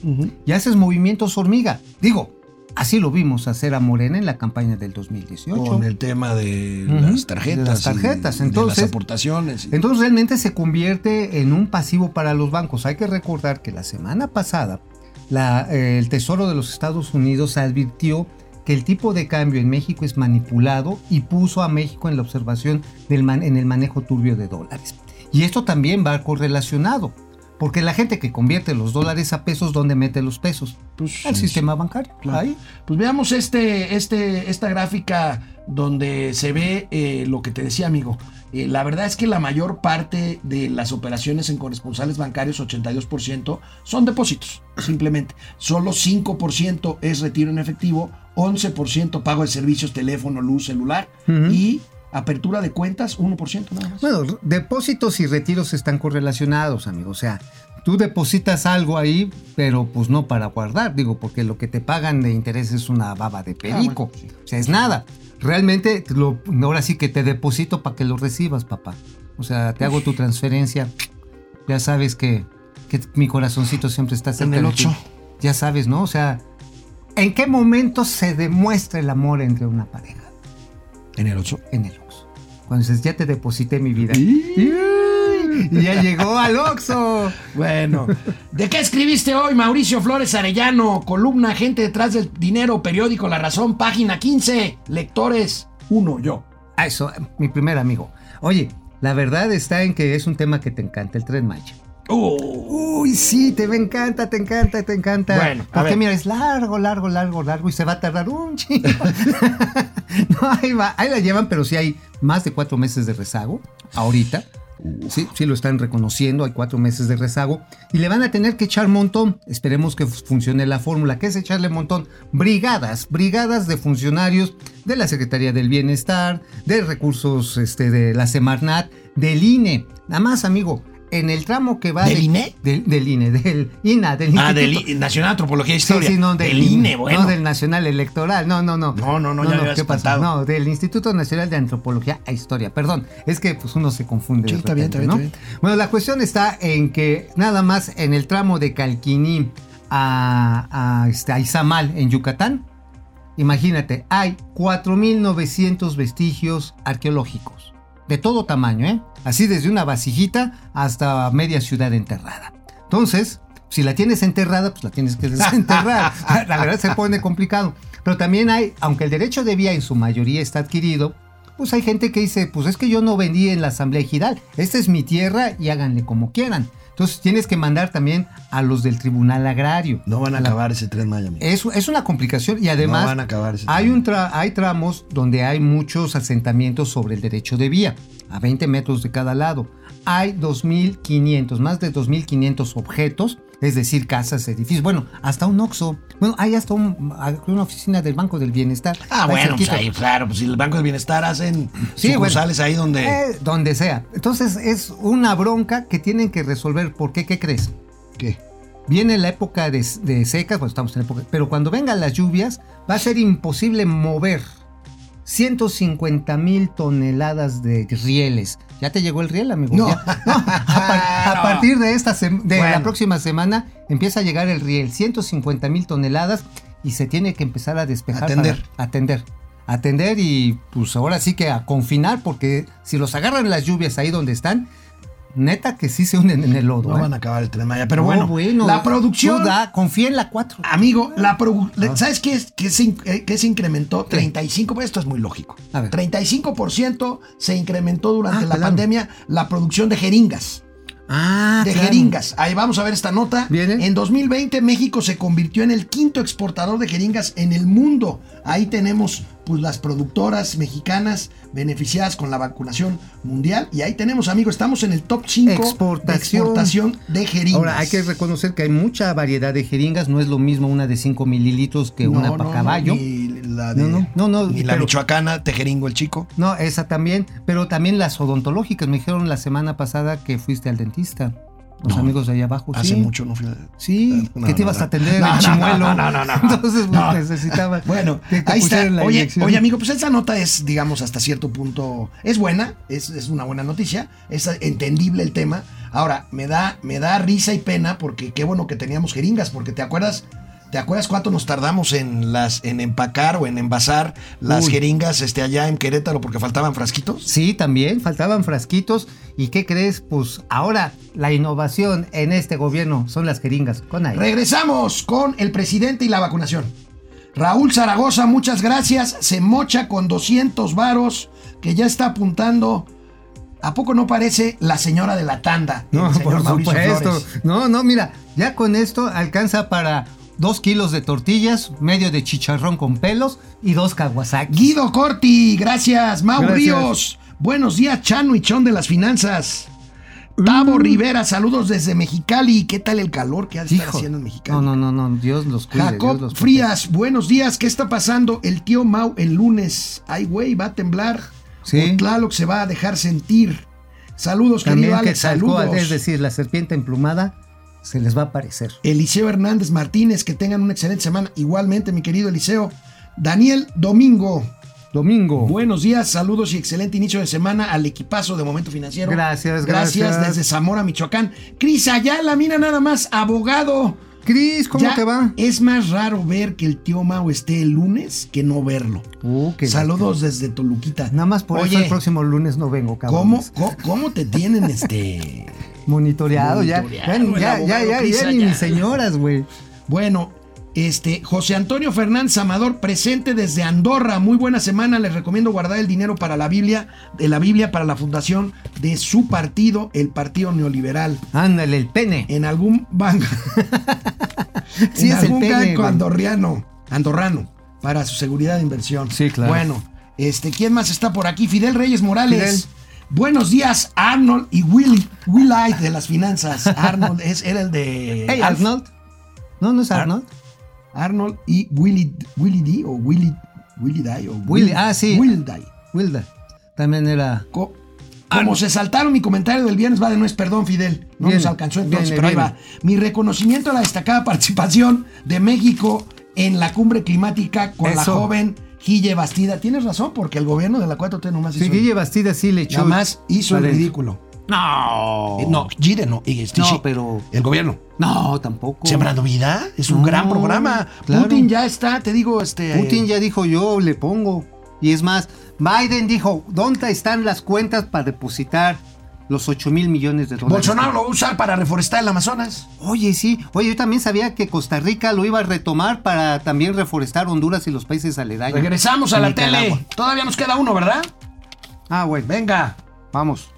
y haces movimientos hormiga. Digo, así lo vimos hacer a Morena en la campaña del 2018. Con el tema de las tarjetas. de las y tarjetas. de Entonces- las aportaciones. Entonces realmente se convierte en un pasivo para los bancos. Hay que recordar que la semana pasada la, eh, el Tesoro de los Estados Unidos advirtió que el tipo de cambio en México es manipulado y puso a México en la observación del man- en el manejo turbio de dólares. Y esto también va correlacionado, porque la gente que convierte los dólares a pesos, ¿dónde mete los pesos? Pues, Al sí, sistema bancario. Claro. Ahí. Pues veamos este, este, esta gráfica donde se ve eh, lo que te decía, amigo. Eh, la verdad es que la mayor parte de las operaciones en corresponsales bancarios, 82%, son depósitos, simplemente. Solo 5% es retiro en efectivo, 11% pago de servicios, teléfono, luz, celular y apertura de cuentas, 1% nada más. Bueno, depósitos y retiros están correlacionados, amigo. O sea, tú depositas algo ahí, pero pues no para guardar, digo, porque lo que te pagan de interés es una baba de perico. bueno, sí. O sea, es nada. Realmente, lo, ahora sí que te deposito para que lo recibas, papá. O sea, te hago tu transferencia. Ya sabes que, que mi corazoncito siempre está cerca En el de ti. ocho. Ya sabes, ¿no? O sea, ¿en qué momento se demuestra el amor entre una pareja? En el 8. en el Oxxo. Cuando dices, ya te deposité mi vida. Y ya llegó al Oxxo. Bueno, ¿de qué escribiste hoy, Mauricio Flores Arellano? Columna Gente detrás del dinero, periódico La Razón, página 15. Lectores, uno, yo. Ah, eso, mi primer amigo. Oye, la verdad está en que es un tema que te encanta, el Tren Maya. Uh, Uy, sí, te encanta, te encanta, te encanta. Bueno, Porque ver. mira, es largo, largo, largo, largo y se va a tardar un chingo. no, ahí va, ahí la llevan, pero sí hay más de cuatro meses de rezago ahorita. Sí, sí lo están reconociendo, hay cuatro meses de rezago y le van a tener que echar montón. Esperemos que funcione la fórmula. ¿Qué es echarle montón? Brigadas, brigadas de funcionarios de la Secretaría del Bienestar, de recursos este, de la Semarnat, del INE. Nada más, amigo, en el tramo que va ¿Del de- INE? Del, del INE, del INA, del ah, del Instituto- I- Nacional Antropología e Sí, Historia. sí, no, del, INE, bueno. No del Nacional Electoral, no, no, no. No, no, no, ya me había ¿qué pasó? No, del Instituto Nacional de Antropología e Historia, perdón. Es que pues uno se confunde. Sí, de está bien, está bien, ¿no? está Bueno, la cuestión está en que nada más en el tramo de Calquiní a, a, este, a Izamal, en Yucatán, imagínate, hay 4.900 vestigios arqueológicos. De todo tamaño, ¿eh? Así desde una vasijita hasta media ciudad enterrada. Entonces, si la tienes enterrada, pues la tienes que desenterrar. la verdad se pone complicado. Pero también hay, aunque el derecho de vía en su mayoría está adquirido, pues hay gente que dice, pues es que yo no vendí en la Asamblea Ejidal, esta es mi tierra y háganle como quieran. Entonces tienes que mandar también a los del Tribunal Agrario. No van a La- acabar ese tren amigo. Es, es una complicación y además No van a acabar ese hay, tren. un tra- hay tramos donde hay muchos asentamientos sobre el derecho de vía, a 20 metros de cada lado. Hay 2.500, más de 2.500 objetos, es decir, casas, edificios, bueno, hasta un Oxxo, bueno, hay hasta un- una oficina del Banco del Bienestar. Ah, bueno, pues ahí, claro, pues si el Banco del Bienestar hacen Sí, sucursales ahí donde... Eh, donde sea. Entonces es una bronca que tienen que resolver. ¿Por qué? ¿Qué crees? ¿Qué? Viene la época de, de secas, pues estamos en época, pero cuando vengan las lluvias va a ser imposible mover 150 mil toneladas de rieles. ¿Ya te llegó el riel, amigo? No. No, A, par- a partir de, esta de Bueno. la próxima semana empieza a llegar el riel, 150 mil toneladas y se tiene que empezar a despejar. Atender. para- atender. Atender y pues ahora sí que a confinar porque si los agarran las lluvias ahí donde están, neta que sí se unen en el lodo. No ¿eh? van a acabar el tren Maya, pero No, bueno, la producción... da, confía en la 4. Amigo, la produ- Ah. ¿sabes qué, es, qué, se, eh, qué se incrementó? 35%, esto es muy lógico. A ver. 35% se incrementó durante Ah, la claro. pandemia la producción de jeringas. Ah, de claro. jeringas. Ahí vamos a ver esta nota. Viene. En 2020 México se convirtió en el quinto exportador de jeringas en el mundo. Ahí tenemos pues las productoras mexicanas beneficiadas con la vacunación mundial y ahí tenemos, amigo, estamos en el top 5 de Exportación. exportación de jeringas. Ahora, hay que reconocer que hay mucha variedad de jeringas. No es lo mismo una de 5 mililitros que No, una para no, caballo. La de- No, no, no, no, ni la pero- michoacana, tejeringo el chico. No, esa también. Pero también las odontológicas. Me dijeron la semana pasada que fuiste al dentista. Los No, amigos de allá abajo. Hace sí. mucho no fui a- Sí, No, que te no, ibas a atender el chimuelo. no, no, no, no. Entonces No. necesitaba. Bueno, que te ahí está. la Oye, oye, amigo, pues esa nota es, digamos, hasta cierto punto, es buena, es, es una buena noticia, es entendible el tema. Ahora, me da, me da risa y pena porque qué bueno que teníamos jeringas, porque te acuerdas, ¿te acuerdas cuánto nos tardamos en las, en empacar o en envasar las Uy. jeringas este, allá en Querétaro porque faltaban frasquitos? Sí, también faltaban frasquitos. ¿Y qué crees? Pues ahora la innovación en este gobierno son las jeringas con aire. Regresamos con el presidente y la vacunación. Raúl Zaragoza, muchas gracias. Se mocha con 200 varos que ya está apuntando. ¿A poco no parece la señora de la tanda? No, por Mauricio supuesto. Flores? No, no, mira, ya con esto alcanza para dos kilos de tortillas, medio de chicharrón con pelos y dos Kawasaki. Guido Corti, gracias. Mau Gracias. Ríos, buenos días, Chano y Chon de las finanzas. Mm. Tavo Rivera, saludos desde Mexicali. ¿Qué tal el calor que ha de estar Hijo. haciendo en Mexicali? No, no, no, no, Dios los cuide. Dios Jacob los Frías, buenos días. ¿Qué está pasando? El tío Mau el lunes. Ay, güey, va a temblar. Sí. O Tlaloc se va a dejar sentir. Saludos, querido También que salcó, Saludos. es decir, la serpiente emplumada se les va a aparecer. Eliseo Hernández Martínez, que tengan una excelente semana. Igualmente, mi querido Eliseo. Daniel Domingo, Domingo. buenos días, saludos y excelente inicio de semana al equipazo de Momento Financiero. Gracias, Gracias gracias. desde Zamora, Michoacán. Cris Ayala, mira nada más, abogado. Cris, ¿cómo Ya te va? Es más raro ver que el tío Mau esté el lunes que no verlo. Uh, qué Saludos desde Toluquita. Nada más por eso Oye, el próximo lunes no vengo, cabrón. ¿cómo, cómo, cómo te tienen este? Monitoreado, ya. Monitoreado, Ya, el ya, ya, ya, ni mis señoras, güey. Bueno, este, José Antonio Fernández Amador, presente desde Andorra. Muy buena semana. Les recomiendo guardar el dinero para la Biblia, de la Biblia para la fundación de su partido, el Partido Neoliberal. Ándale, el pene. En algún banco. Sí, en es el algún pene, banco andorriano, andorrano, para su seguridad de inversión. Sí, claro. Bueno, este, ¿quién más está por aquí? Fidel Reyes Morales. Fidel. Buenos días, Arnold y Willy, Willite de las finanzas. Arnold es, era el de Hey, Alf. Arnold. No, no es Ar- Arnold. Arnold y Willy, Willy D o Willy, Willy Die o Willy, ah, sí. Will Die. Wilda. También era. Co- como se saltaron mi comentario del viernes, va de no es perdón, Fidel. No Viene, nos alcanzó entonces, pero ahí viene. va. Mi reconocimiento a la destacada participación de México en la cumbre climática con la joven Guille Bastida. Tienes razón, porque el gobierno de la 4T nomás hizo, Sí, Guille Bastida sí le echó. nada más hizo el ridículo. No. Eh, no, Gide no. este, No, pero- El gobierno. No, tampoco. Sembrando vida es un No, gran programa. claro. Putin ya está, te digo, este. Putin ya dijo yo le pongo. Y es más, Biden dijo, ¿dónde están las cuentas para depositar los 8 mil millones de dólares? Bolsonaro lo va a usar para reforestar el Amazonas. Oye, sí. Oye, yo también sabía que Costa Rica lo iba a retomar para también reforestar Honduras y los países aledaños. Regresamos a la Nicaragua. tele. Todavía nos queda uno, ¿verdad? Ah, bueno. Venga. Vamos.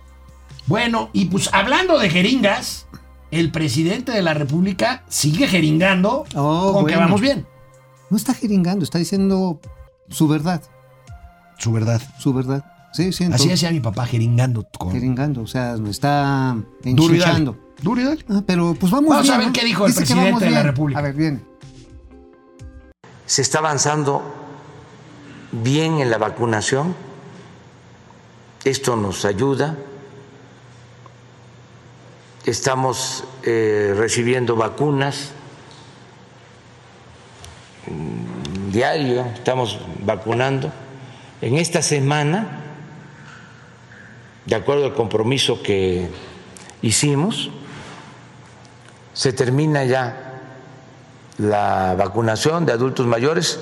Bueno, y pues hablando de jeringas, el presidente de la República sigue jeringando Oh, con que vamos bien. No está jeringando, está diciendo su verdad. Su verdad. Su verdad. Sí, sí. Así decía mi papá, jeringando. Con... Jeringando, o sea, me está enchichando. Duro y dale. Ah, pero pues vamos Vamos bien, a ver ¿no? qué dijo el Dice que presidente vamos de la. República. A ver, bien. Se está avanzando bien en la vacunación. Esto nos ayuda. Estamos eh, recibiendo vacunas diario, estamos vacunando. En esta semana, de acuerdo al compromiso que hicimos, se termina ya la vacunación de adultos mayores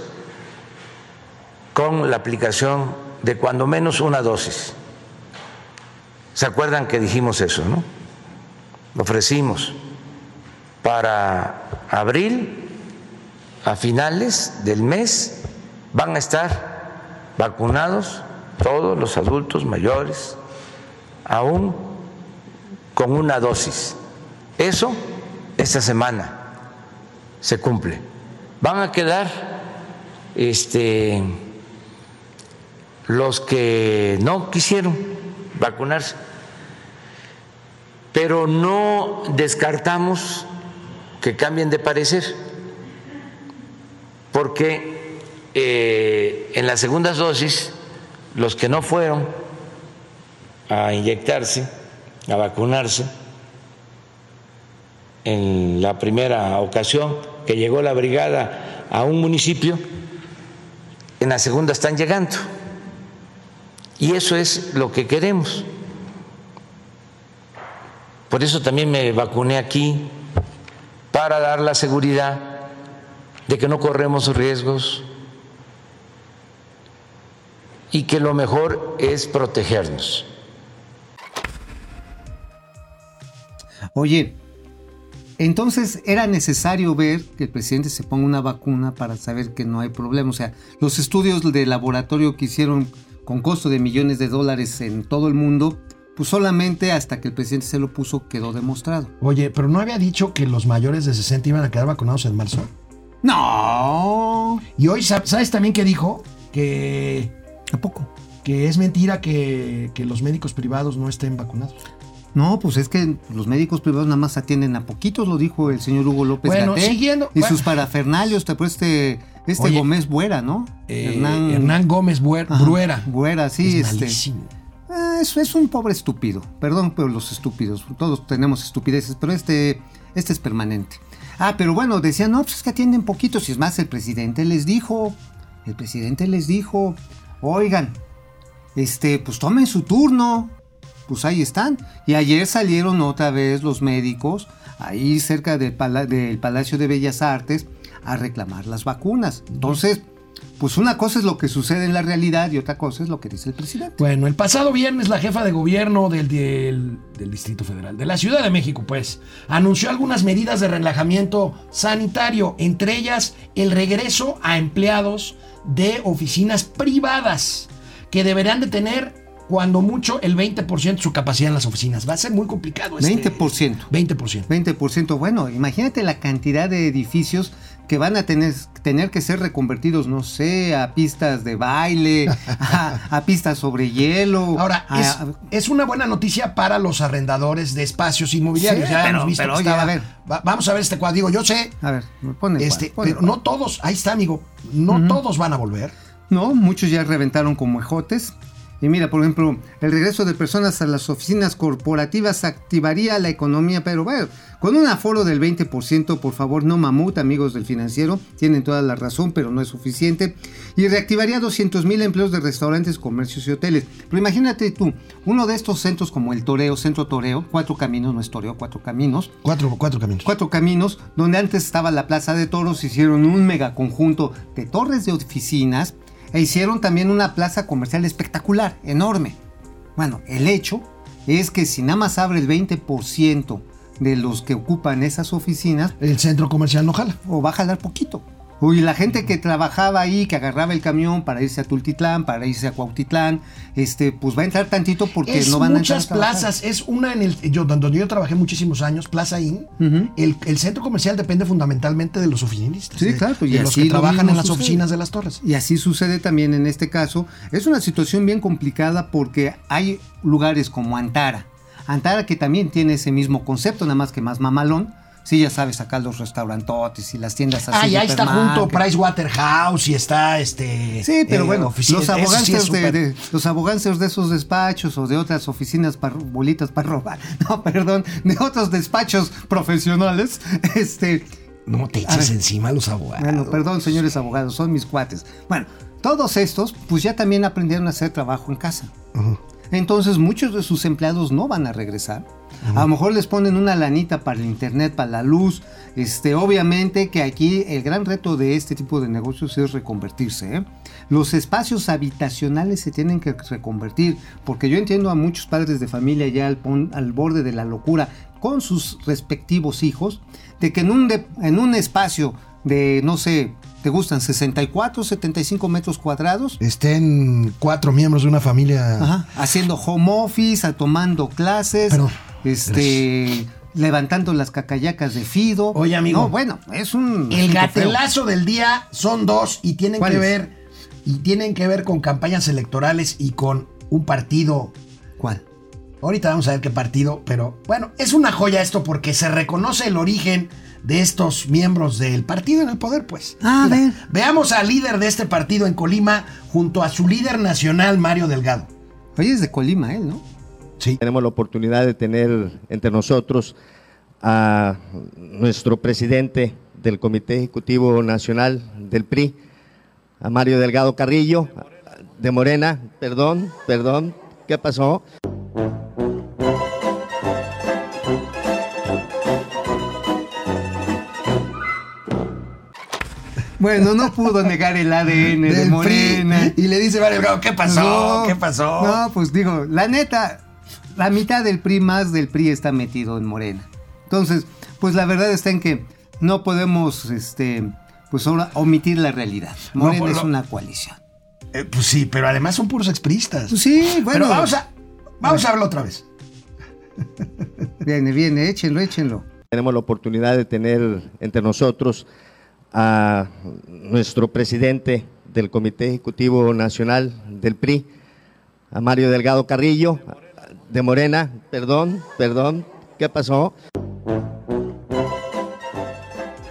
con la aplicación de cuando menos una dosis. ¿Se acuerdan que dijimos eso, no? Lo ofrecimos para abril, a finales del mes, van a estar vacunados todos los adultos mayores, aún con una dosis. Eso esta semana se cumple. Van a quedar este, los que no quisieron vacunarse, pero no descartamos que cambien de parecer, porque eh, en las segundas dosis, los que no fueron a inyectarse, a vacunarse, en la primera ocasión que llegó la brigada a un municipio, en la segunda están llegando. Y eso es lo que queremos. Por eso también me vacuné aquí, para dar la seguridad de que no corremos riesgos y que lo mejor es protegernos. Oye, entonces era necesario ver que el presidente se ponga una vacuna para saber que no hay problema. O sea, los estudios de laboratorio que hicieron con costo de millones de dólares en todo el mundo, pues solamente hasta que el presidente se lo puso quedó demostrado. Oye, pero no había dicho que los mayores de 60 iban a quedar vacunados en marzo. No. Y hoy, sab- ¿sabes también qué dijo? Que, ¿A poco? que es mentira que, que los médicos privados no estén vacunados. No, pues es que los médicos privados nada más atienden a poquitos, lo dijo el señor Hugo López Bueno, Gatell. siguiendo- Y bueno. sus parafernalios, te acuerdas este, este Oye, Gómez Buera, ¿no? Eh, Hernán, Gómez Buer- Ajá, Bruera. Buera, sí, Es este. Ah, es, es un pobre estúpido. Perdón por los estúpidos. Todos tenemos estupideces, pero este, este es permanente. Ah, pero bueno, decían, no, pues es que atienden poquitos. Y es más, el presidente les dijo, el presidente les dijo, oigan, este, pues tomen su turno. Pues ahí están. Y ayer salieron otra vez los médicos, ahí cerca del, pala- del Palacio de Bellas Artes, a reclamar las vacunas. Entonces, pues una cosa es lo que sucede en la realidad y otra cosa es lo que dice el presidente. Bueno, el pasado viernes la jefa de gobierno del, del- del Distrito Federal, de la Ciudad de México, pues, anunció algunas medidas de relajamiento sanitario, entre ellas el regreso a empleados de oficinas privadas, que deberán de tener cuando mucho el 20% de su capacidad en las oficinas. Va a ser muy complicado. Este, 20%. 20%. 20%. Bueno, imagínate la cantidad de edificios que van a tener, tener que ser reconvertidos, no sé, a pistas de baile, a, a pistas sobre hielo. Ahora, a- es, una buena noticia para los arrendadores de espacios inmobiliarios. Sí, ya pero- hemos visto pero que oye, estaba- a ver. Va- vamos a ver este cuadro. Digo, yo sé, a ver, me pone el este, cuadro, pero no todos, ahí está, amigo, no todos van a volver. No, muchos ya reventaron como ejotes. Y mira, por ejemplo, el regreso de personas a las oficinas corporativas activaría la economía, pero bueno, con un aforo del 20%, por favor, no mamut, amigos del financiero, tienen toda la razón, pero no es suficiente. Y reactivaría 200 mil empleos de restaurantes, comercios y hoteles. Pero imagínate tú, uno de estos centros como el Toreo, Centro Toreo, cuatro caminos, no es Toreo, cuatro caminos, Cuatro, cuatro caminos. Cuatro Caminos, donde antes estaba la Plaza de Toros, hicieron un megaconjunto de torres de oficinas e hicieron también una plaza comercial espectacular, enorme. Bueno, el hecho es que si nada más abre el 20% de los que ocupan esas oficinas, El centro comercial no jala. o va a jalar poquito. Uy, la gente que trabajaba ahí, que agarraba el camión para irse a Tultitlán, para irse a Cuautitlán, este, pues va a entrar tantito porque es no van a entrar. muchas plazas, es una en el yo donde yo trabajé muchísimos años, Plaza Inn. el, el centro comercial depende fundamentalmente de los oficinistas. Sí, de- claro, y de los que trabajan en las sucede. oficinas de las torres. Y así sucede también en este caso. Es una situación bien complicada porque hay lugares como Antara. Antara que también tiene ese mismo concepto, nada más que más mamalón. Sí, ya sabes, acá los restaurantotes y las tiendas así. Ah, y ahí está junto. Price Waterhouse y está este. Sí, pero eh, bueno, los eso sí es de, los de esos despachos o de otras oficinas para bolitas para robar, no, perdón, de otros despachos profesionales, este, No te eches ver. encima a los abogados. bueno, perdón, señores abogados, son mis cuates. Bueno, todos estos, pues ya también aprendieron a hacer trabajo en casa. Entonces, muchos de sus empleados no van a regresar. A lo mejor les ponen una lanita para el internet, para la luz. Este, obviamente que aquí el gran reto de este tipo de negocios es reconvertirse. ¿eh? Los espacios habitacionales se tienen que reconvertir, porque yo entiendo a muchos padres de familia ya al, pon- al borde de la locura con sus respectivos hijos, de que en un, de- en un espacio de, no sé, te gustan 64, 75 metros cuadrados, Estén cuatro miembros de una familia. Ajá, haciendo home office, tomando clases, Perdón. Este, levantando las cacayacas de Fido. Oye, amigo. No, bueno, es un. El feo. gatelazo del día son dos y tienen que ver y tienen que ver con campañas electorales y con un partido. ¿Cuál? Ahorita vamos a ver qué partido, pero bueno, es una joya esto porque se reconoce el origen de estos miembros del partido en el poder, pues. Ah, a ver. Veamos al líder de este partido en Colima junto a su líder nacional, Mario Delgado. Oye, es de Colima, él, ¿no? Sí. Tenemos la oportunidad de tener entre nosotros a nuestro presidente del Comité Ejecutivo Nacional del PRI, a Mario Delgado Carrillo, de Morena, perdón, perdón, ¿qué pasó? Bueno, no pudo negar el ADN de Morena. PRI. Y le dice Mario Delgado, ¿qué pasó? No, ¿Qué pasó? No, pues digo, la neta, la mitad del PRI más del PRI está metido en Morena. Entonces, pues la verdad está en que no podemos, este, pues ahora omitir la realidad. No, Morena es una coalición. Eh, pues sí, pero además son puros expristas. Pues sí, bueno. Pero vamos a, vamos a verlo otra vez. Viene, viene, échenlo, échenlo. Tenemos la oportunidad de tener entre nosotros a nuestro presidente del Comité Ejecutivo Nacional del PRI, a Mario Delgado Carrillo, de Morena, perdón, perdón, ¿qué pasó?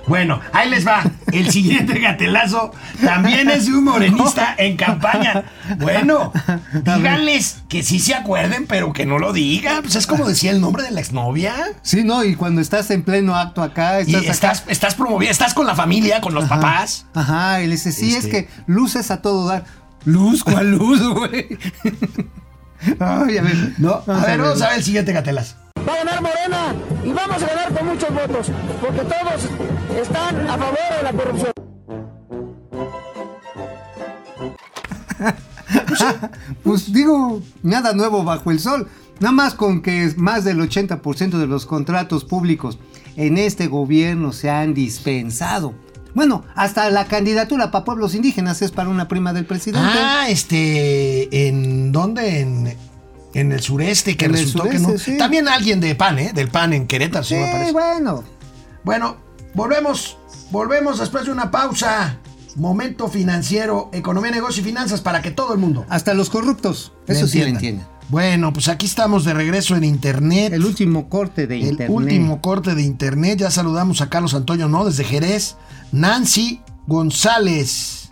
Bueno, ahí les va. El siguiente gatelazo también es de un morenista en campaña. Bueno, díganles que sí se acuerden, pero que no lo digan. Pues es como decía el nombre de la exnovia. Sí, no, y cuando estás en pleno acto acá, Y estás acá- estás, estás promovida, estás con la familia, con los Ajá. papás. Ajá, y le dice, sí, Este- es que luces a todo dar. Luz, ¿cuál luz, güey? Ay, a ver. No, a ver, vamos a ver. el siguiente gatelazo. Va a ganar Morena y vamos a ganar con muchos votos, porque todos están a favor de la corrupción. Pues digo, nada nuevo bajo el sol. Nada más con que más del 80% de los contratos públicos en este gobierno se han dispensado. Bueno, hasta la candidatura para pueblos indígenas es para una prima del presidente. Ah, este, ¿en dónde? En, en el sureste, que En resultó que no. sí. También alguien de PAN, ¿eh? Del PAN en Querétaro, sí, sí, me parece. bueno. Bueno, volvemos, volvemos después de una pausa. Momento financiero, economía, negocio y finanzas para que todo el mundo Hasta los corruptos. Eso sí lo entienden. Bueno, pues aquí estamos de regreso en internet. El último corte de El internet. último corte de internet. Ya saludamos a Carlos Antonio, ¿no? Desde Jerez. Nancy González.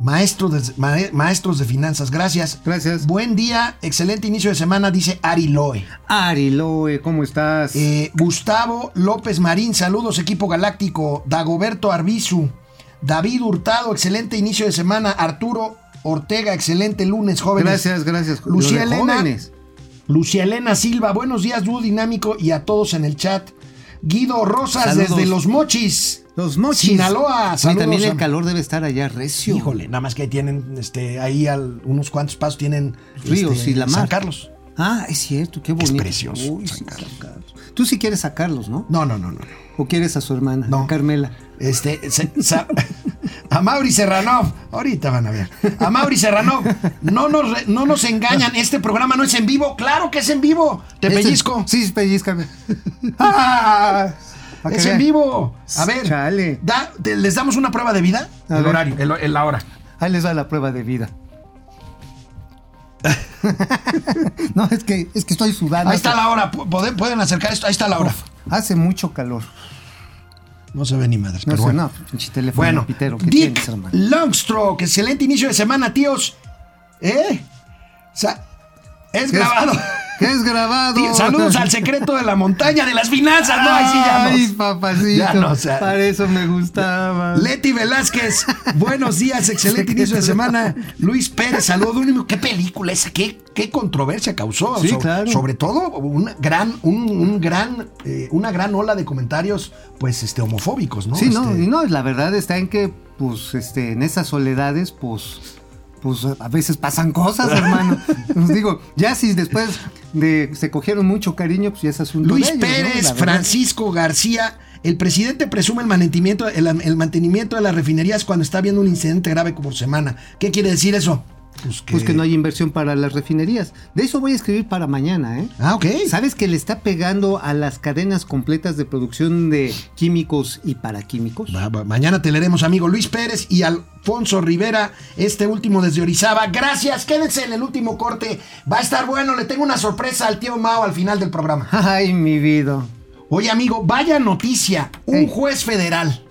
Maestro de, mae- maestros de finanzas, gracias. Gracias. Buen día, excelente inicio de semana, dice Ari Loe. Ari Loe, ¿cómo estás? Eh, Gustavo López Marín, saludos equipo galáctico. Dagoberto Arbizu. David Hurtado, excelente inicio de semana. Arturo Ortega, excelente lunes, jóvenes. gracias, gracias. Lucía Elena. jóvenes. Lucía Elena Silva, buenos días, dúo dinámico y a todos en el chat. Guido Rosas Saludos. desde Los Mochis. Los mochis. Sinaloa, saludos también a- el calor debe estar allá recio. Híjole, nada más que ahí tienen, este, ahí al- unos cuantos pasos tienen Ríos este, y la mar. San Carlos. Ah, es cierto, qué bonito. precioso, Uy, San sí, Carlos. San Carlos. Tú sí quieres sacarlos, ¿no? No, no, no, no. no. ¿O quieres a su hermana, No. a Carmela? Este, se- sa- a Mauri Serranov, ahorita van a ver. A Mauri Serranov, no nos, re- no nos engañan, este programa no es en vivo, claro que es en vivo. Te Este- pellizco. Sí, pellizcame. ¡Ah! Que Es en vivo. A ver, Chale. da- te- ¿les damos una prueba de vida? A el ver. horario, el, el- la hora. Ahí les va la prueba de vida. no, es que, es que estoy sudando. Ahí está la hora, pu- pueden, pueden acercar esto, ahí está la hora. Hace mucho calor. No se ve ni madres, No pero sé, bueno. no, Bueno, pitero Dick tienes. Longstroke, excelente inicio de semana, tíos. ¿Eh? Es ¿Qué es? grabado. ¿Qué es grabado? Tío, saludos al secreto de la montaña de las finanzas. No, ahí sí ya Ay, nos- papacito. Ya no. Para eso me gustaba. Leti Velázquez, buenos días, excelente inicio de semana. Luis Pérez, saludo. ¿Qué película esa? ¿Qué, qué controversia causó? Sí, So- claro. Sobre todo una gran, un, un gran, eh, una gran ola de comentarios, pues, este, homofóbicos, ¿no? Sí, no, Este, y no, la verdad está en que, pues, este, en esas soledades, pues, pues a veces pasan cosas, hermano. Pues digo, ya si después de se cogieron mucho cariño, pues ya es asunto Luis de ellos. Pérez. Francisco García. El presidente presume el mantenimiento, el, el mantenimiento de las refinerías cuando está habiendo un incidente grave por semana. ¿Qué quiere decir eso? Pues que, Pues que no hay inversión para las refinerías. De eso voy a escribir para mañana, ¿eh? Ah, ok. ¿Sabes que le está pegando a las cadenas completas de producción de químicos y paraquímicos? Va, va, mañana te leeremos, amigo Luis Pérez y Alfonso Rivera, este último desde Orizaba. Gracias, quédense en el último corte. Va a estar bueno, le tengo una sorpresa al tío Mao al final del programa. Ay, mi vida. Oye, amigo, vaya noticia. Un Hey. juez federal,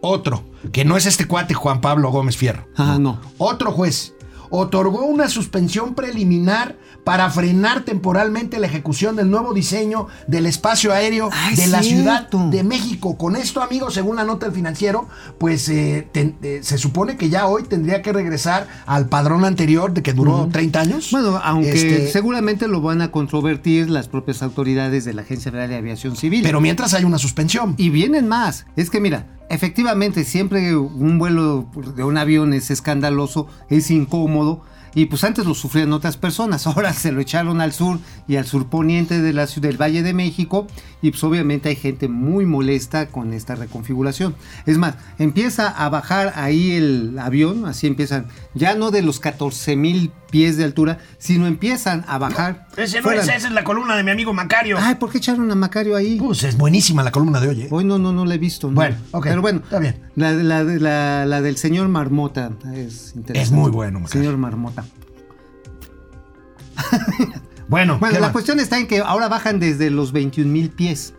otro, que no es este cuate Juan Pablo Gómez Fierro. Ah, no. Otro juez otorgó una suspensión preliminar para frenar temporalmente la ejecución del nuevo diseño del espacio aéreo de la Ciudad de México. Con esto, amigos, según la nota del financiero, pues eh, eh, se supone que ya hoy tendría que regresar al padrón anterior de que duró 30 años. Bueno, aunque Este, seguramente lo van a controvertir las propias autoridades de la Agencia Federal de Aviación Civil. Pero mientras hay una suspensión. Y vienen más. Es que mira, efectivamente siempre un vuelo de un avión es escandaloso, es incómodo. Y pues antes lo sufrían otras personas, ahora se lo echaron al sur y al surponiente de la ciudad del Valle de México y pues obviamente hay gente muy molesta con esta reconfiguración. Es más, empieza a bajar ahí el avión, así empiezan, ya no de los 14 mil pies de altura, sino empiezan a bajar. Ese no es, esa es la columna de mi amigo Macario. Ay, ¿por qué echaron a Macario ahí? Pues es buenísima la columna de hoy. ¿eh? Hoy no, no, no la he visto. ¿no? Bueno, ok, Pero bueno, está bien. La, la- la- la del señor Marmota es interesante. Es muy bueno, Macario. Señor Marmota. Bueno, Bueno, ¿qué la cuestión está en que ahora bajan desde los 21 mil pies.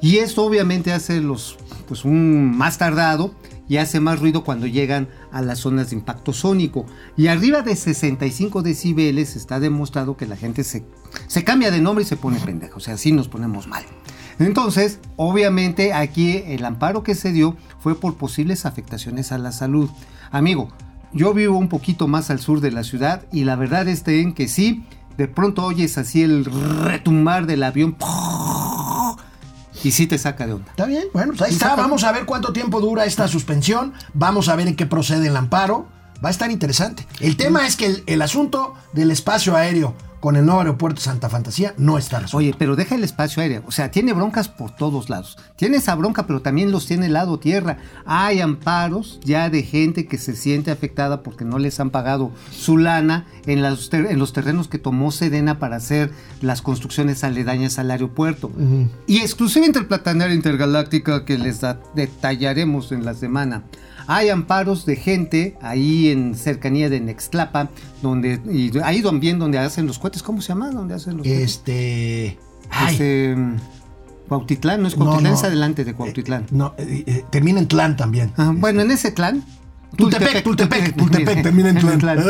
Y esto obviamente hace los, pues un más tardado y hace más ruido cuando llegan a las zonas de impacto sónico. Y arriba de 65 decibeles está demostrado que la gente se, se cambia de nombre y se pone pendejo. O sea, así nos ponemos mal. Entonces, obviamente aquí el amparo que se dio fue por posibles afectaciones a la salud. Amigo, yo vivo un poquito más al sur de la ciudad y la verdad es que sí, de pronto oyes así el retumbar del avión y sí te saca de onda. Está bien, bueno, pues ahí Sí, está. Vamos a ver cuánto tiempo dura esta suspensión. Vamos a ver en qué procede el amparo. Va a estar interesante. El tema es que el, el asunto del espacio aéreo con el nuevo aeropuerto Santa Fantasía no está resuelto. Oye, pero deja el espacio aéreo. O sea, tiene broncas por todos lados. Tiene esa bronca, pero también los tiene el lado tierra. Hay amparos ya de gente que se siente afectada porque no les han pagado su lana en, las ter- en los terrenos que tomó Sedena para hacer las construcciones aledañas al aeropuerto. Y exclusivamente el Platanaria Intergaláctica que les detallaremos en la semana. Hay amparos de gente ahí en cercanía de Nextlapa, donde, y ahí también donde hacen los cohetes, ¿cómo se llama? Donde hacen los. Este. Ay, Este, mm, Cuautitlán, no es Cuautitlán, no. es adelante de Cuautitlán. no, eh, eh, termina en Tlán también. Ah, bueno, en ese clan. Tultepec, Tultepec, Tultepec, termina en Tlán. Tlán.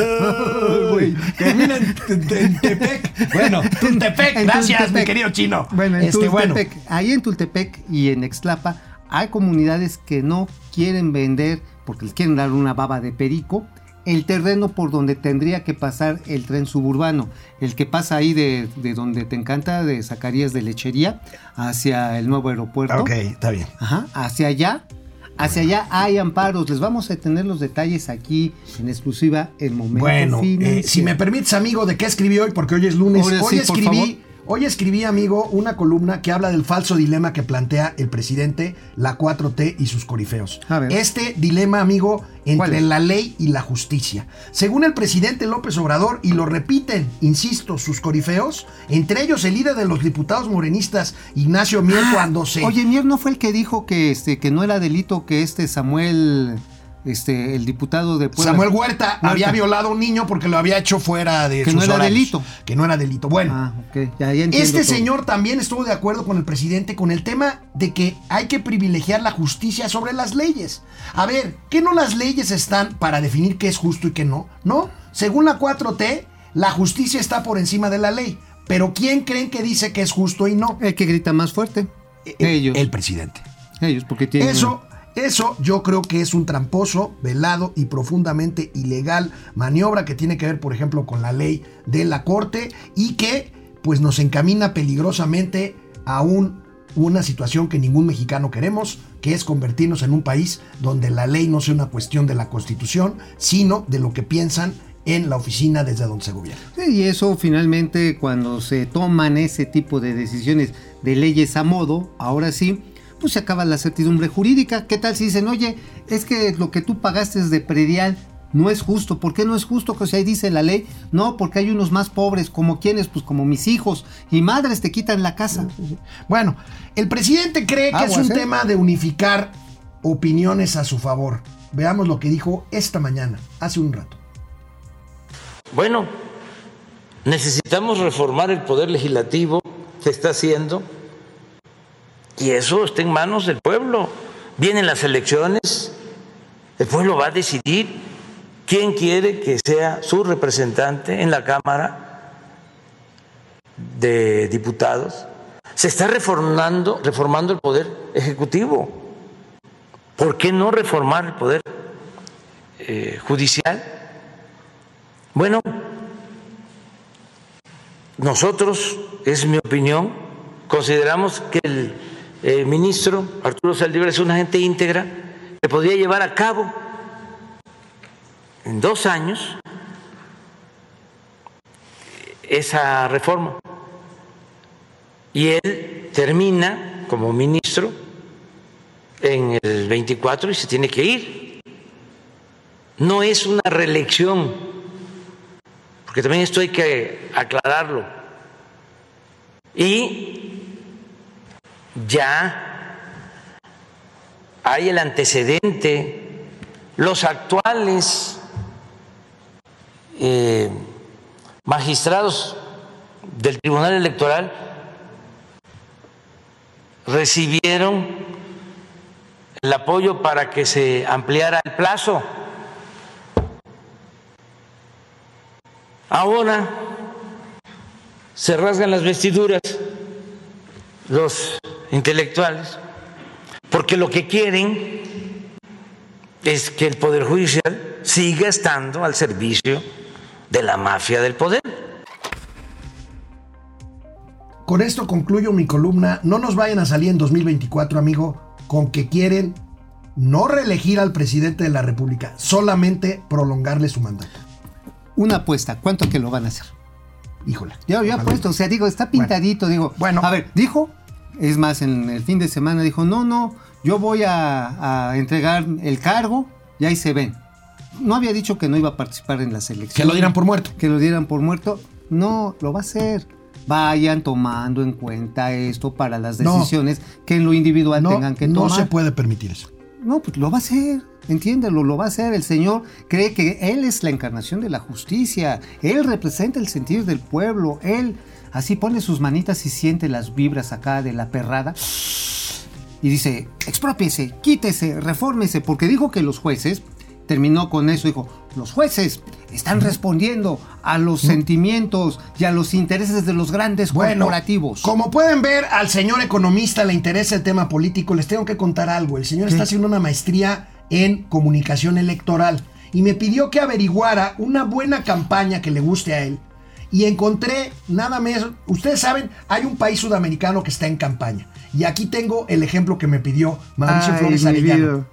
Güey, Termina en, en- en Tepec. Bueno, Tultepec, gracias, mi Tultepec. querido chino. Bueno, en este. Tultepec, ahí en Tultepec y en Extlapa hay comunidades que no quieren vender porque les quieren dar una baba de perico el terreno por donde tendría que pasar el tren suburbano, el que pasa ahí de, de donde te encanta, de Zacarías de Lechería, hacia el nuevo aeropuerto. Ok, está bien. Ajá, hacia allá Hacia allá hay amparos. Les vamos a tener los detalles aquí en exclusiva en momento Bueno, eh, si me permites, amigo, ¿de qué escribí hoy? Porque hoy es lunes. Ahora hoy sí, escribí. Hoy escribí, amigo, una columna que habla del falso dilema que plantea el presidente, la 4T y sus corifeos. A ver. Este dilema, amigo, ¿Cuál entre la ley y la justicia. Según el presidente López Obrador, y lo repiten, insisto, sus corifeos, entre ellos el líder de los diputados morenistas, Ignacio Mier, Ah, cuando se... Oye, Mier no fue el que dijo que este que no era delito que este Samuel, este, el diputado de Puebla. Samuel Huerta, Huerta. había violado a un niño porque lo había hecho fuera de Que sus no era horarios. delito. Que no era delito. Bueno, Ah. Ya, ya Este todo. señor también estuvo de acuerdo con el presidente con el tema de que hay que privilegiar la justicia sobre las leyes. A ver, ¿qué no las leyes están para definir qué es justo y qué no? No, según la 4T, la justicia está por encima de la ley. Pero ¿quién creen que dice que es justo y no? El que grita más fuerte. El- Ellos. El presidente. Ellos, porque tienen. Eso, eso yo creo que es un tramposo, velado y profundamente ilegal maniobra que tiene que ver, por ejemplo, con la ley de la Corte y que pues nos encamina peligrosamente a un- una situación que ningún mexicano queremos, que es convertirnos en un país donde la ley no sea una cuestión de la Constitución, sino de lo que piensan en la oficina desde donde se gobierna. Y eso finalmente cuando se toman ese tipo de decisiones de leyes a modo, ahora sí, pues se acaba la certidumbre jurídica. ¿Qué tal si dicen, oye, es que lo que tú pagaste de predial no es justo? ¿Por qué no es justo? Que si ahí dice la ley, no, porque hay unos más pobres, como quienes, pues como mis hijos y madres te quitan la casa. Bueno, el presidente cree que es un ¿eh? tema de unificar opiniones a su favor. Veamos lo que dijo esta mañana, hace un rato. Bueno, necesitamos reformar el poder legislativo que está haciendo y eso está en manos del pueblo. Vienen las elecciones, el pueblo va a decidir quién quiere que sea su representante en la Cámara de Diputados. Se está reformando, reformando el poder ejecutivo. ¿Por qué no reformar el poder eh, judicial? Bueno, nosotros, es mi opinión, consideramos que el eh, ministro Arturo Saldívar es una gente íntegra que podría llevar a cabo en dos años esa reforma. Y él termina como ministro en el 24 y se tiene que ir. No es una reelección porque también esto hay que aclararlo. Y ya hay el antecedente, los actuales eh, magistrados del Tribunal Electoral recibieron el apoyo para que se ampliara el plazo. Ahora se rasgan las vestiduras los intelectuales porque lo que quieren es que el Poder Judicial siga estando al servicio de la mafia del poder. Con esto concluyo mi columna. No nos vayan a salir en 2024, amigo, con que quieren no reelegir al presidente de la República, solamente prolongarle su mandato. Una apuesta, ¿cuánto que lo van a hacer? Híjole. Ya había Ojalá. puesto, o sea, digo, está pintadito, digo. Bueno. A ver, dijo, es más, en el fin de semana dijo, no, no, yo voy a, a entregar el cargo y ahí se ven. No había dicho que no iba a participar en las elecciones. Que lo dieran por muerto. Que lo dieran por muerto. No, lo va a hacer. Vayan tomando en cuenta esto para las No. decisiones que en lo individual No, tengan que no tomar. se puede permitir eso. No, pues lo va a hacer, entiéndelo, lo va a hacer. El Señor cree que Él es la encarnación de la justicia, Él representa el sentir del pueblo, Él así pone sus manitas y siente las vibras acá de la perrada y dice, expropiese, quítese, refórmese, porque dijo que los jueces, terminó con eso, dijo, los jueces están respondiendo a los sentimientos y a los intereses de los grandes Bueno, corporativos. como pueden ver, al señor economista le interesa el tema político. Les tengo que contar algo. El señor está haciendo una maestría en comunicación electoral y me pidió que averiguara una buena campaña que le guste a él. Y encontré nada más. Ustedes saben, hay un país sudamericano que está en campaña. Y aquí tengo el ejemplo que me pidió Mauricio Ay, Flores Arellano.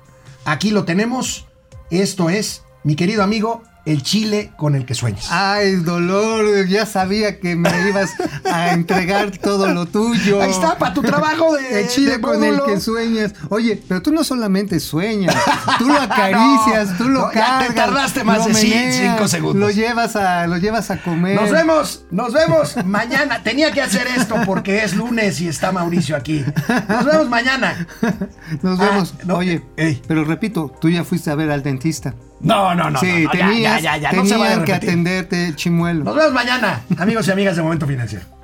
Aquí lo tenemos. Esto es, mi querido amigo, el chile con el que sueñas. Ay, dolor, ya sabía que me ibas a entregar todo lo tuyo. Ahí está, para tu trabajo de El chile de con el que sueñas. Oye, pero tú no solamente sueñas, tú lo acaricias, No, tú lo no, ya te cargas. tardaste más de cin- meneas, cinco segundos. Lo llevas a, lo llevas a comer. Nos vemos, nos vemos mañana. Tenía que hacer esto porque es lunes y está Mauricio aquí. Nos vemos mañana. Nos Ah, vemos. no, Oye, ey. pero repito, tú ya fuiste a ver al dentista. No, no, no. sí, no, no, ya, tenías, ya, ya, ya, no se va a tenían que atenderte, chimuelo. Nos vemos mañana, amigos y amigas de Momento Financiero.